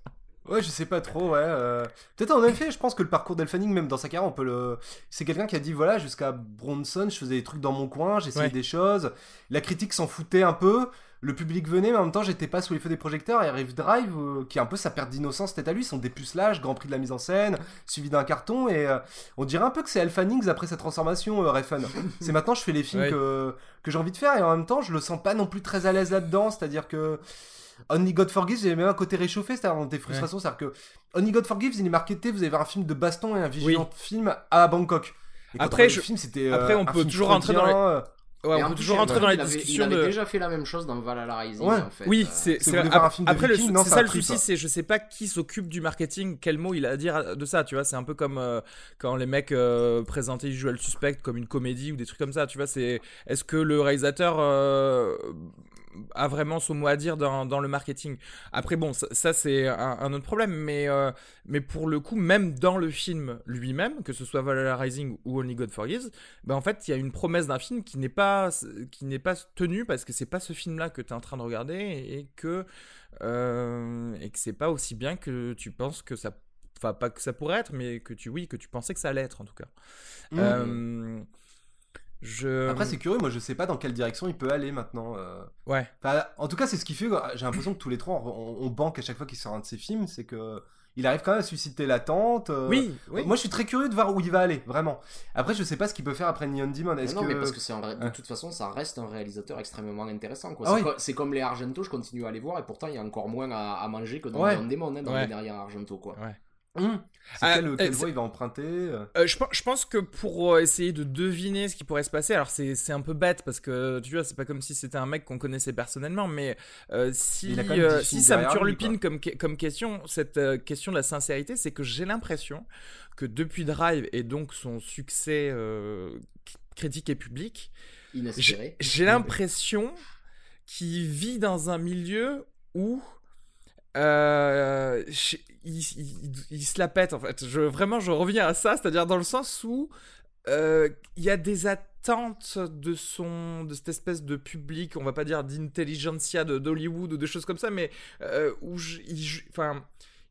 Ouais, je sais pas trop, ouais. euh, Peut-être en effet, je pense que le parcours d'Elfanning, même dans sa carrière, on peut le. C'est quelqu'un qui a dit voilà, jusqu'à Bronson, je faisais des trucs dans mon coin, j'essayais Ouais. des choses. La critique s'en foutait un peu. Le public venait, mais en même temps, j'étais pas sous les feux des projecteurs. Et arrive Drive, euh, qui est un peu sa perte d'innocence, tête à lui, son dépucelage, grand prix de la mise en scène, suivi d'un carton. Et euh, on dirait un peu que c'est Elfannings après sa transformation, Refn. [laughs] c'est maintenant, je fais les films Ouais. que, que j'ai envie de faire. Et en même temps, je le sens pas non plus très à l'aise là-dedans. C'est-à-dire que. Only God Forgives, il y a même un côté réchauffé, c'est-à-dire dans tes frustrations, c'est-à-dire que Only God Forgives, il est marketé, vous avez un film de baston et un vigilant film à Bangkok. Et Après, on je- le film, c'était après, euh, on un peut film toujours rentrer dans freudien, euh, Ouais, on peut toujours rentrer avait- dans les il avait- discussions Il avait de. déjà fait la même chose dans Valhalla Rising, Ouais. en fait. Oui, Euh, c'est si c'est vous vrai. voulez faire un Ap- film de Après, le, c'est ça le souci, c'est je sais pas qui s'occupe du marketing, quel mot il a à dire de ça, tu vois. C'est un peu comme euh, quand les mecs euh, présentaient Usual Suspect comme une comédie ou des trucs comme ça, tu vois. C'est est-ce que le réalisateur euh, a vraiment son mot à dire dans, dans le marketing Après, bon, ça, ça, c'est un, un autre problème, mais, euh, mais pour le coup, même dans le film lui-même, que ce soit Valhalla Rising ou Only God Forgives, ben en fait, il y a une promesse d'un film qui n'est pas, qui n'est pas tenue parce que c'est pas ce film-là que tu es en train de regarder et que, euh, et que c'est pas aussi bien que tu penses que ça. Enfin, pas que ça pourrait être, mais que tu, oui, que tu pensais que ça allait être en tout cas. Mm. Euh, je. Après, c'est curieux, moi je sais pas dans quelle direction il peut aller maintenant. euh. Ouais. Enfin, en tout cas, c'est ce qui fait. J'ai l'impression que tous les trois, on, on banque à chaque fois qu'il sort un de ses films, c'est que. Il arrive quand même à susciter l'attente. euh, Oui, oui. Moi, je suis très curieux de voir où il va aller, vraiment. Après, je sais pas ce qu'il peut faire après Neon Demon. Est-ce non, que... mais parce que c'est un de Ouais. toute façon, ça reste un réalisateur extrêmement intéressant. quoi. Ah c'est, oui. co- c'est comme les Argento, je continue à les voir et pourtant il y a encore moins à, à manger que dans Ouais. Neon Demon, hein, dans Ouais. les derrière Argento. Quoi. Hum. C'est quelle, euh, quelle c'est- voie il va emprunter euh. Euh, je, pense, je pense que pour euh, essayer de deviner ce qui pourrait se passer, alors c'est c'est un peu bête parce que tu vois, c'est pas comme si c'était un mec qu'on connaissait personnellement, mais euh, si, euh, si ça me lui, turlupine comme, comme question, cette euh, question de la sincérité, c'est que j'ai l'impression que depuis Drive et donc son succès euh, critique et public, j'ai l'impression qu'il vit dans un milieu où euh, il, se la pète en fait. Vraiment, je reviens à ça, c'est-à-dire dans le sens où euh, il y a des attentes de son, de cette espèce de public, on va pas dire d'intelligentsia d'Hollywood ou de choses comme ça, mais euh, où il,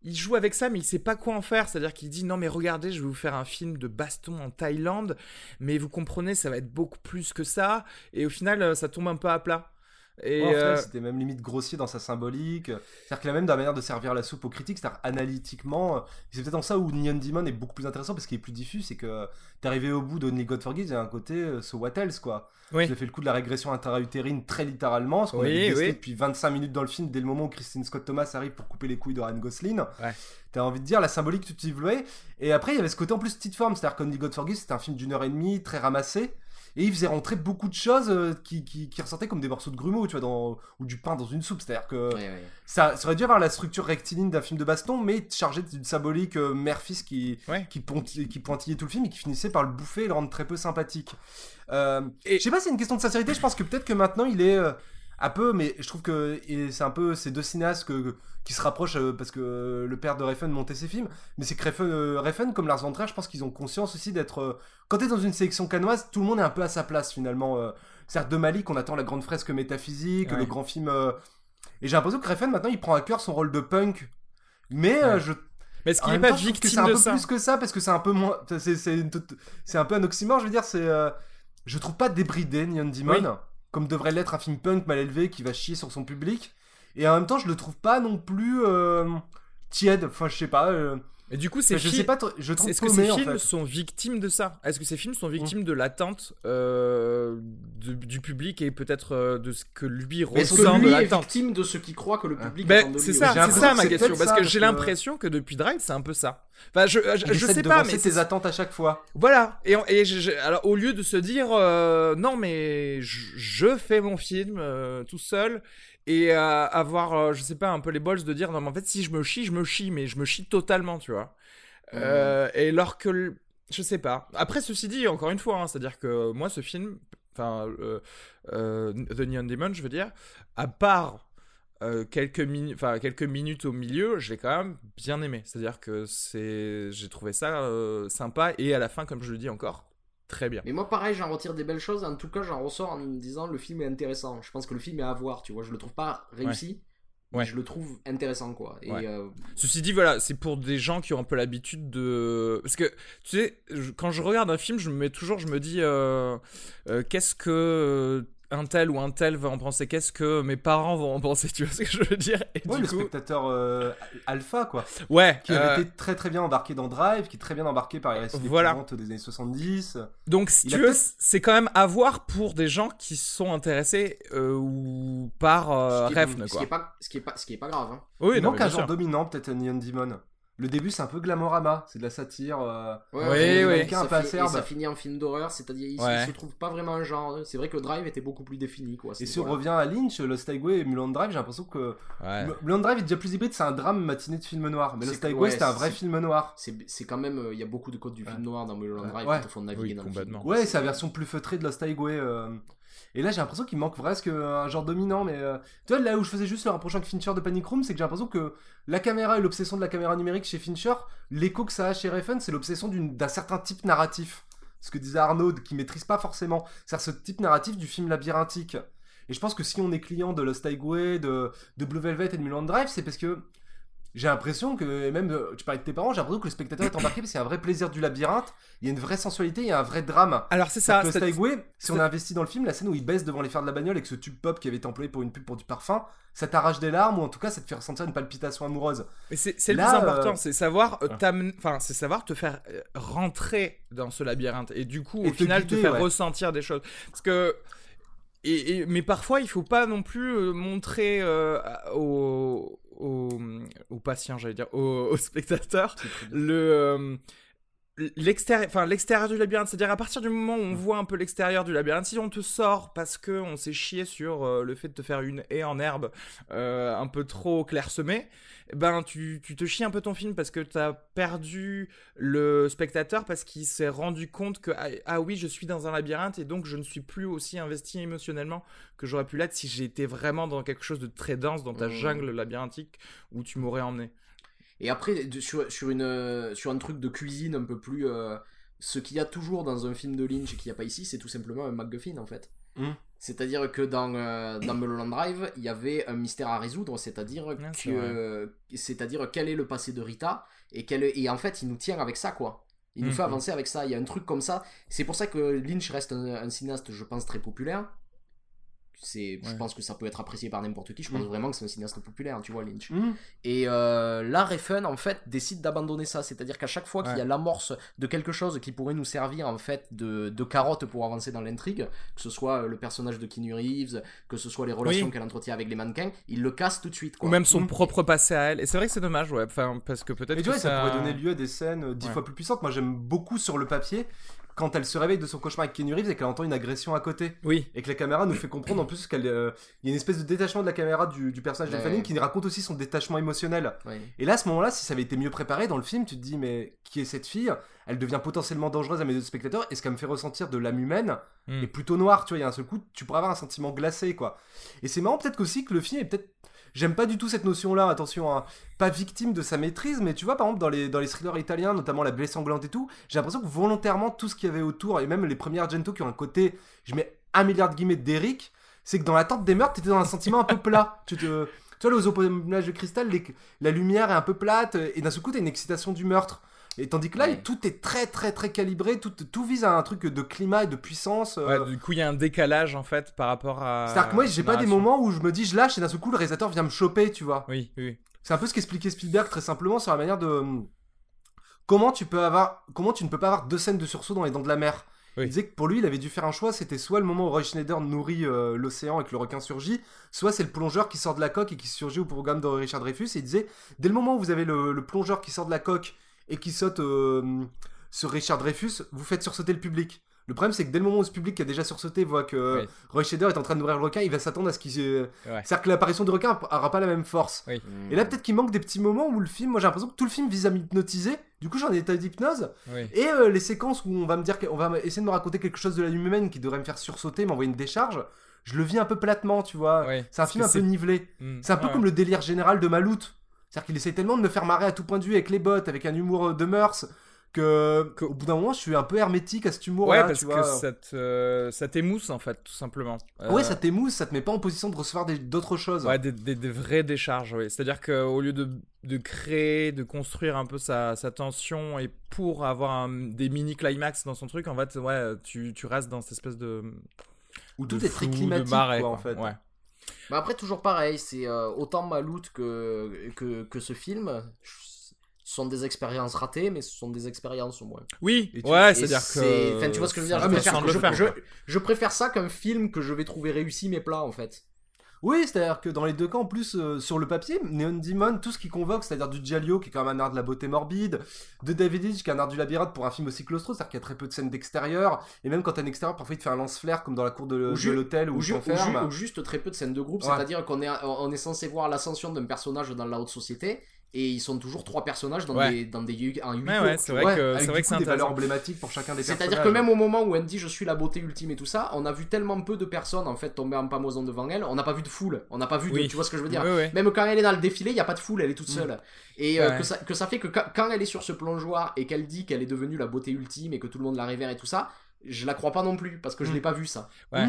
il joue avec ça, mais il sait pas quoi en faire. C'est-à-dire qu'il dit non mais regardez, je vais vous faire un film de baston en Thaïlande, mais vous comprenez, ça va être beaucoup plus que ça, et au final, ça tombe un peu à plat. Et Ouais, en fait, euh, c'était même limite grossier dans sa symbolique. C'est-à-dire qu'il a même dans la manière de servir la soupe aux critiques, c'est-à-dire analytiquement. C'est peut-être en ça où Neon Demon est beaucoup plus intéressant parce qu'il est plus diffus, c'est que t'es arrivé au bout d'Only God Forgives, il y a un côté euh, So What Else, quoi. Oui. A fait le coup de la régression intra-utérine très littéralement, ce qu'on Oui, décelé oui. depuis 25 minutes dans le film, dès le moment où Christine Scott Thomas arrive pour couper les couilles de Ryan Gosling. Ouais. T'as envie de dire la symbolique tout développée. Et après, il y avait ce côté en plus petite forme, c'est-à-dire qu'Only God Forgives, c'était un film d'une heure et demie, très ramassé. Et il faisait rentrer beaucoup de choses euh, qui, qui, qui ressortaient comme des morceaux de grumeaux, tu vois, dans, ou du pain dans une soupe. C'est-à-dire que ça, ça aurait dû avoir la structure rectiligne d'un film de baston, mais chargé d'une symbolique euh, mère-fils qui, Ouais. qui, pointillait tout le film et qui finissait par le bouffer et le rendre très peu sympathique. Euh, Et- Je sais pas si c'est une question de sincérité, je pense que peut-être que maintenant il est euh, un peu, mais je trouve que c'est un peu ces deux cinéastes que, qui se rapprochent euh, parce que euh, le père de Refn montait ses films, mais c'est que Refn, euh, Refn, comme Lars von Trier, je pense qu'ils ont conscience aussi d'être. quand t'es dans une sélection canoise, tout le monde est un peu à sa place finalement. C'est-à-dire de Malik, on attend la grande fresque métaphysique, Ouais. le grand film. Et j'ai l'impression que Refn maintenant il prend à cœur son rôle de punk. Mais Ouais. je Mais en qu'il n'est pas temps, que c'est victime un peu ça plus que ça parce que c'est un peu moins c'est c'est une toute- c'est un peu un oxymore je veux dire c'est je trouve pas débridé Neon Demon Oui. Comme devrait l'être un film punk mal élevé qui va chier sur son public. Et en même temps je le trouve pas non plus euh, tiède. Enfin je sais pas euh, Et du coup, ces je sais films, pas tr- je trouve est-ce que ces en films fait sont victimes de ça? Est-ce que ces films sont victimes de l'attente euh, de- du public et peut-être euh, de ce que lui Mais est-ce ressent que de lui est l'attente? victime de ce qu'il croit que le public Ben, attend de lui c'est ça, c'est ça ma question, parce ça, que j'ai l'impression que depuis Drive, c'est un peu ça. Enfin, je, je, je sais de pas, mais tes attentes à chaque fois voilà. Et, on- et je- je- alors, au lieu de se dire, euh, non, mais je, je fais mon film euh, tout seul et euh, avoir, euh, je sais pas, un peu les balls de dire, non, mais en fait, si je me chie, je me chie, mais je me chie totalement, tu vois. Euh, et alors que, je sais pas. Après, ceci dit, encore une fois, hein, c'est-à-dire que moi, ce film, enfin, euh, euh, The Neon Demon, je veux dire, à part euh, quelques, quelques minutes au milieu, je l'ai quand même bien aimé. C'est-à-dire que j'ai trouvé ça euh, sympa et à la fin, comme je le dis encore, très bien. Mais moi, pareil, j'en retire des belles choses. En tout cas, j'en ressors en me disant le film est intéressant. Je pense que le film est à voir, tu vois. Je le trouve pas réussi. mais. Je le trouve intéressant, quoi. Et Ouais. euh, Ceci dit, voilà, c'est pour des gens qui ont un peu l'habitude de. Parce que, tu sais, je- quand je regarde un film, je me mets toujours, je me dis, euh, euh, qu'est-ce que un tel ou un tel va en penser Qu'est-ce que mes parents vont en penser Tu vois ce que je veux dire? Et ouais du le coup, spectateur euh, alpha quoi ouais. qui avait euh, été très très bien embarqué dans Drive qui est très bien embarqué par les récits Voilà. des années 70 Donc, si Il tu a veux, c'est quand même à voir pour des gens qui sont intéressés euh, ou par euh, ce, qui est, Refn, ce qui quoi. est pas, ce qui est pas, ce qui est pas grave. Hein. Oui, il non, manque un genre dominant peut-être Neon Demon le début c'est un peu glamorama c'est de la satire euh, Ouais, Oui, ouais, un peu acerbe. ça finit en film d'horreur, c'est-à-dire il, Ouais. se trouve pas vraiment un genre. C'est vrai que Drive était beaucoup plus défini, quoi. Et C'est- si on revient à Lynch, Lost Highway et Mulholland Drive, j'ai l'impression que Ouais. Mulholland Drive est déjà plus hybride, c'est un drame matinée de film noir. Mais C'est Lost Highway, ouais, c'était un vrai c'est- film noir. C'est c'est quand même, euh, il y a beaucoup de codes du film noir dans Ouais. Drive Ouais. qui te font naviguer Oui, dans le film. Ouais, c'est la version plus feutrée de Lost Highway. euh. Et là, j'ai l'impression qu'il manque presque un genre dominant. Mais euh, tu vois, là où je faisais juste le rapprochement avec Fincher de Panic Room, c'est que j'ai l'impression que la caméra et l'obsession de la caméra numérique chez Fincher, l'écho que ça a chez Refn, c'est l'obsession d'un certain type narratif. Ce que disait Arnaud, qui maîtrise pas forcément. C'est-à-dire ce type narratif du film labyrinthique. Et je pense que si on est client de Lost Highway, de, de Blue Velvet et de Mulholland Drive, c'est parce que j'ai l'impression que, et même euh, tu parlais de tes parents, j'ai l'impression que le spectateur est embarqué parce qu'il y a un vrai plaisir du labyrinthe, il y a une vraie sensualité, il y a un vrai drame. Alors, c'est ça. Lost c'est- Highway, si on a investi dans le film, la scène où il baisse devant les fers de la bagnole avec ce tube pop qui avait été employé pour une pub pour du parfum, ça t'arrache des larmes ou en tout cas ça te fait ressentir une palpitation amoureuse. Mais c'est le plus important, euh, c'est savoir euh, enfin c'est savoir te faire rentrer dans ce labyrinthe et du coup Et au te final guider, te faire ouais. ressentir des choses. Parce que et, et- mais parfois il faut pas non plus montrer euh, aux aux, aux patients, j'allais dire, aux, aux spectateurs le euh, l'extérieur enfin l'extérieur du labyrinthe c'est-à-dire à partir du moment où on voit un peu l'extérieur du labyrinthe si on te sort parce que on s'est chié sur euh, le fait de te faire une haie en herbe euh, un peu trop clairsemée eh ben tu, tu te chies un peu ton film parce que t'as perdu le spectateur parce qu'il s'est rendu compte que ah, ah oui je suis dans un labyrinthe et donc je ne suis plus aussi investi émotionnellement que j'aurais pu l'être si j'étais vraiment dans quelque chose de très dense dans ta Mmh. jungle labyrinthique où tu m'aurais emmené Et après, sur, sur, une, euh, sur un truc de cuisine un peu plus. euh, ce qu'il y a toujours dans un film de Lynch et qu'il n'y a pas ici, c'est tout simplement un MacGuffin en fait. Mm. C'est-à-dire que dans, euh, dans Mulholland Drive, il y avait un mystère à résoudre, c'est-à-dire c'est que, euh, c'est-à-dire quel est le passé de Rita et, quel est- et en fait, il nous tient avec ça quoi. Il nous Mhm. fait avancer avec ça. Il y a un truc comme ça. C'est pour ça que Lynch reste un, un cinéaste, je pense, très populaire. C'est, je pense que ça peut être apprécié par n'importe qui. Je pense Mhm. vraiment que c'est un cinéaste populaire, tu vois, Lynch. Mhm. Et euh, là, Refn, en fait, décide d'abandonner ça. C'est-à-dire qu'à chaque fois qu'il y a l'amorce de quelque chose qui pourrait nous servir, en fait, de, de carotte pour avancer dans l'intrigue, que ce soit le personnage de Keanu Reeves, que ce soit les relations Oui. qu'elle entretient avec les mannequins, il le casse tout de suite. Quoi. ou même son Mm. propre passé à elle et c'est vrai que c'est dommage ouais enfin parce que peut-être Et tu vois, ça... pourrait donner lieu à des scènes euh, dix Ouais. fois plus puissantes. Moi, j'aime beaucoup sur le papier quand elle se réveille de son cauchemar avec Keanu Reeves et qu'elle entend une agression à côté. oui Et que la caméra nous fait comprendre en plus qu'il y a une espèce de détachement de la caméra du, du personnage de. Fanning qui raconte aussi son détachement émotionnel. Ouais. Et là, à ce moment-là, si ça avait été mieux préparé dans le film, tu te dis, mais qui est cette fille? Elle devient potentiellement dangereuse à mes deux spectateurs et ce qu'elle me fait ressentir de l'âme humaine Mm. est plutôt noir. Tu vois, il y a un seul coup, tu pourrais avoir un sentiment glacé, quoi. Et c'est marrant, peut-être qu'aussi que le film est peut-être. J'aime pas du tout cette notion-là, attention, hein, pas victime de sa maîtrise, mais tu vois, par exemple, dans les, dans les thrillers italiens, notamment La Blesse sanglante et tout, j'ai l'impression que volontairement, tout ce qu'il y avait autour, et même les premiers Argento qui ont un côté, je mets un milliard de guillemets d'Eric, c'est que dans l'attente des meurtres, t'étais dans un sentiment un peu plat. [laughs] Tu te. Tu vois, aux opérages de cristal, les- la lumière est un peu plate, et d'un seul coup, t'as une excitation du meurtre. Et tandis que là, Ouais. tout est très, très, très calibré, tout, tout vise à un truc de climat et de puissance. euh, Ouais, du coup, il y a un décalage en fait par rapport à. c'est-à-dire que moi, j'ai pas des moments où je me dis je lâche et d'un seul coup le réalisateur vient me choper, tu vois. Oui, oui. C'est un peu ce qu'expliquait Spielberg très simplement sur la manière de hum, comment tu peux avoir comment tu ne peux pas avoir deux scènes de sursaut dans les dents de la mer. Oui. Il disait que pour lui, il avait dû faire un choix, c'était soit le moment où Roy Schneider nourrit euh, l'océan et que le requin surgit, soit c'est le plongeur qui sort de la coque et qui surgit au programme de Richard Dreyfus. Et il disait dès le moment où vous avez le, le plongeur qui sort de la coque et qui saute euh, sur Richard Dreyfus, vous faites sursauter le public. Le problème, c'est que dès le moment où ce public qui a déjà sursauté voit que Oui. Roy Schneider est en train de nourrir le requin, il va s'attendre à ce qu'il. euh, Ouais. C'est-à-dire que l'apparition du requin aura pas la même force. Oui. Et là, peut-être qu'il manque des petits moments où le film, moi j'ai l'impression que tout le film vise à m'hypnotiser. Du coup, j'en ai état d'hypnose. oui. Et euh, les séquences où on va me dire qu'on va essayer de me raconter quelque chose de la humaine qui devrait me faire sursauter, m'envoyer une décharge, je le vis un peu platement, tu vois. C'est un film un peu nivelé. Mm. C'est un peu Ouais, comme le délire général de Maloute. C'est-à-dire qu'il essaie tellement de me faire marrer à tout point de vue avec les bottes, avec un humour de mœurs, que, Que- au bout d'un moment, je suis un peu hermétique à cet Ouais, humour-là. parce tu que ça te- ça t'émousse en fait, tout simplement. Euh, Ouais, ça t'émousse, ça te met pas en position de recevoir des- d'autres choses. Ouais, des, des- des vraies décharges, oui. C'est-à-dire qu'au lieu de, de créer, de construire un peu sa, sa tension et pour avoir un- des mini-climax dans son truc, en fait, ouais, tu, tu restes dans cette espèce de. Où tout de est très de climatique, marais, quoi, en fait. Ouais. Mais après, toujours pareil, c'est euh, autant Maloute que, que, que ce film. Ce sont des expériences ratées, mais ce sont des expériences au moins. Oui, tu- ouais, c'est-à-dire c'est- que. Enfin, tu vois ce que je veux dire je préfère, je préfère ça qu'un film que je vais trouver réussi mais plat en fait. Oui, c'est-à-dire que dans les deux cas, en plus, euh, sur le papier, Neon Demon, tout ce qui convoque, c'est-à-dire du Giallo, qui est quand même un art de la beauté morbide, de David Leitch, qui est un art du labyrinthe pour un film aussi claustro, c'est-à-dire qu'il y a très peu de scènes d'extérieur, et même quand t'es en extérieur, parfois il te fait un lance-flaire, comme dans la cour de, l'hôtel Ou, ju- ou ju- ou juste très peu de scènes de groupe, Ouais. c'est-à-dire qu'on est, on est censé voir l'ascension d'un personnage dans la haute société et ils sont toujours trois personnages dans Ouais. des dans des huis Ouais, c'est vrai Ouais, que c'est vrai que c'est des valeurs emblématiques pour chacun des personnages. C'est-à-dire que même au moment où elle dit je suis la beauté ultime et tout ça, on a vu tellement peu de personnes en fait tomber en pamoison devant elle, on n'a pas vu de foule, on n'a pas vu de, Oui. tu vois ce que je veux dire? Oui, oui. Même quand elle est dans le défilé, il n'y a pas de foule, elle est toute seule. Et euh, que, ça, que ça fait que quand, elle est sur ce plongeoir et qu'elle dit qu'elle est devenue la beauté ultime et que tout le monde la révère et tout ça, je la crois pas non plus parce que je Mm. l'ai pas vu ça. Ouais.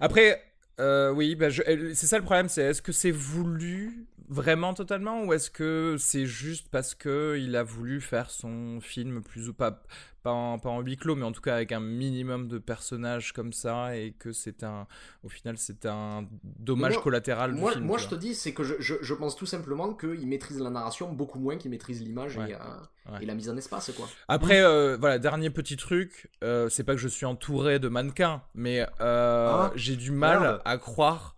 Après, euh, oui, bah, c'est ça le problème, c'est est-ce que c'est voulu vraiment totalement ou est-ce que c'est juste parce que il a voulu faire son film plus ou pas? Pas en, pas en huis clos mais en tout cas avec un minimum de personnages comme ça et que c'est un au final c'est un dommage Moi- collatéral du Moi, film moi je te dis, c'est que je, je, je pense tout simplement qu'il maîtrise la narration beaucoup moins qu'il maîtrise l'image Ouais. et, euh, Ouais. et la mise en espace, quoi. Après, euh, voilà, dernier petit truc, euh, c'est pas que je suis entouré de mannequins, mais euh, Ah, j'ai du mal merde. à croire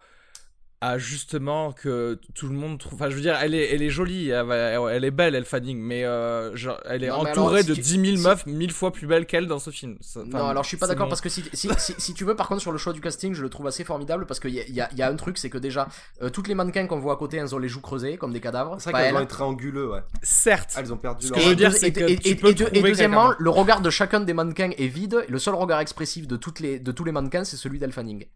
à justement que tout le monde trouve. Enfin, je veux dire, elle est, elle est jolie, elle, est belle, elle Fanning, mais euh, genre, elle est Non, entourée alors, de si 10 tu- 000 si- meufs mille fois plus belles qu'elle dans ce film. Enfin, non, alors je suis pas d'accord mon- parce que si, si, si, si tu veux, par contre, sur le choix du casting, je le trouve assez formidable parce qu'il y a, il y, a, il y a un truc, c'est que déjà, euh, toutes les mannequins qu'on voit à côté, elles ont les joues creusées comme des cadavres. C'est vrai qu'elles elle. ont été anguleux, ouais. Certes. Elles ont perdu Ce leur. que je veux dire, deux- c'est que et, tu et- peux et deux- et trouver deuxièmement, le regard de chacun des mannequins est vide. Le seul regard expressif de, toutes les, de tous les mannequins, c'est celui d'Elle Fanning.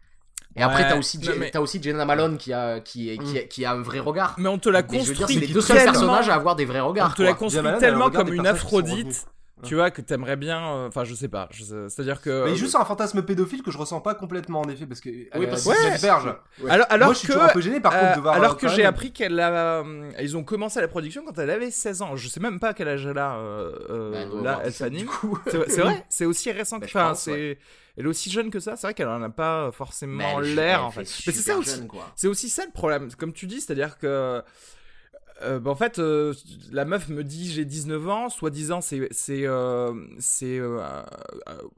Et après, Ouais, t'as aussi, mais- t'as aussi Jenna Malone qui a, qui, qui, a- qui a un vrai regard. Mais on te la Mais je veux dire, construit c'est les deux seuls tellement- personnages à avoir des vrais On regards. te la construit Malone, tellement comme une Aphrodite, tu vois, que t'aimerais bien. euh, Enfin, je sais pas. je sais- C'est-à-dire que. Mais juste un fantasme pédophile que je ressens pas complètement en effet parce que Oui, elle parce a que- 19 berges. Ouais. Alors, alors Moi je suis que. toujours un peu gêné par contre Euh, de voir alors euh, que j'ai appris qu'elle a, euh, ils ont commencé la production quand elle avait 16 ans. Je sais même pas à quel âge elle a. euh, euh, Bah, là, Elle 17, Fanning. du coup. C'est c'est vrai, c'est [laughs] aussi récent que. Bah, Enfin, pense, c'est. Elle est aussi jeune que ça. C'est vrai qu'elle en a pas forcément l'air en fait. fait Mais c'est ça aussi. C'est aussi ça le problème, comme tu dis, c'est-à-dire que. Euh, bah, en fait, euh, la meuf me dit j'ai 19 ans, soi-disant c'est c'est euh, c'est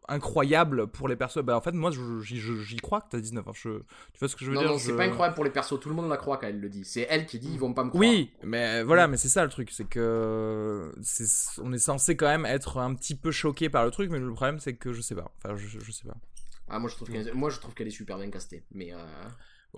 incroyable pour les personnes. Bah en fait moi j'y crois que t'as 19 ans. Je, tu vois ce que je veux Non, dire? non, c'est je- pas incroyable pour les persos. Tout le monde la croit quand elle le dit. C'est elle qui dit ils vont pas me croire. Oui, mais voilà, mais c'est ça le truc, c'est que c'est on est censé quand même être un petit peu choqué par le truc, mais le problème c'est que je sais pas. Enfin je, je sais pas. Ah, moi je trouve qu'elle moi, je trouve qu'elle est super bien castée. Mais. euh,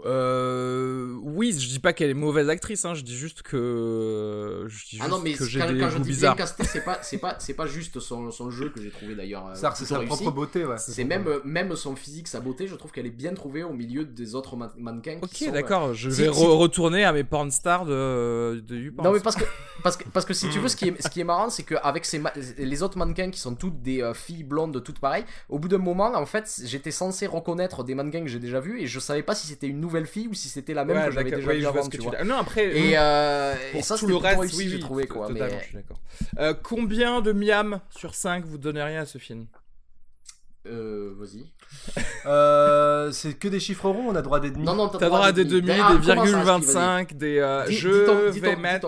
Euh, oui, je dis pas qu'elle est mauvaise actrice, hein, je dis juste que je dis Ah non, juste mais que j'ai quand, des quand je dis bien castée, c'est pas, c'est pas, c'est pas juste son, son jeu que j'ai trouvé d'ailleurs. euh, que c'est sa réussi. propre beauté ouais. C'est même, même son physique, sa beauté, je trouve qu'elle est bien trouvée au milieu des autres man- mannequins. qui Ok, euh, d'accord, je si- vais si- re- retourner à mes porn stars de, de YouPorn. Non mais parce que parce que parce que si tu veux ce qui est ce qui est marrant c'est que avec ces ma- les autres mannequins qui sont toutes des euh, filles blondes toutes pareilles au bout d'un moment en fait j'étais censé reconnaître des mannequins que j'ai déjà vus et je savais pas si c'était une nouvelle fille ou si c'était la même Ouais, que j'avais déjà oui, vois avant tu tu vois dire. Non, après, et, euh, pour et ça tout le reste, réussi oui, j'ai trouvé quoi mais totalement, je suis d'accord. Euh, combien de miam sur 5 vous donneriez à ce film? Euh, vas-y [laughs] Euh, c'est que des chiffres ronds, on a droit à des demi. non non T'as droit à des demi, des Ah, virgules ça, Steve, vas-y 25, des. euh, Dis- je dis ton- ton- vais dis mettre.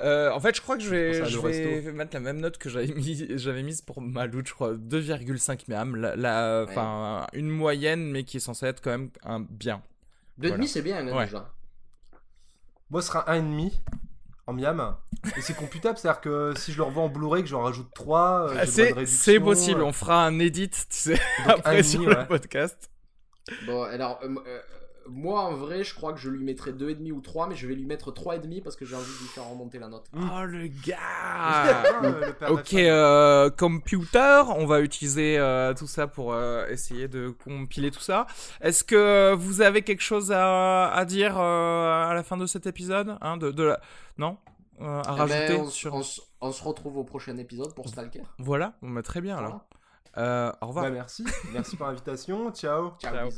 Euh, en fait, je crois que je vais, Je [laughs] mettre la même note que j'avais mis, [laughs] j'avais mise pour Malout, je crois, 2,5 miam, la, la- Ouais. enfin une moyenne, mais qui est censée être quand même un bien. deux Voilà. demi c'est bien Ouais. déjà Moi, ce sera un et demi en miam. Et c'est computable, c'est-à-dire que si je le revends en Blu-ray, que j'en rajoute 3, Ah, c'est, c'est possible, on fera un edit, tu sais, après sur le podcast. bon alors euh, euh, moi en vrai je crois que je lui mettrais deux et demi ou 3 mais je vais lui mettre trois et demi parce que j'ai envie de lui faire remonter la note Oh le gars Ah, père Ok, euh, computer, on va utiliser euh, tout ça pour euh, essayer de compiler tout ça. Est-ce que vous avez quelque chose à, à dire euh, à la fin de cet épisode hein, de, de la... Non? Euh, À Eh ben, rajouter on, sur... on se- on se retrouve au prochain épisode pour Stalker. Voilà, bon, bah, très bien alors. Voilà. Euh, au revoir. Bah, merci. Merci pour l'invitation. Ciao. Ciao.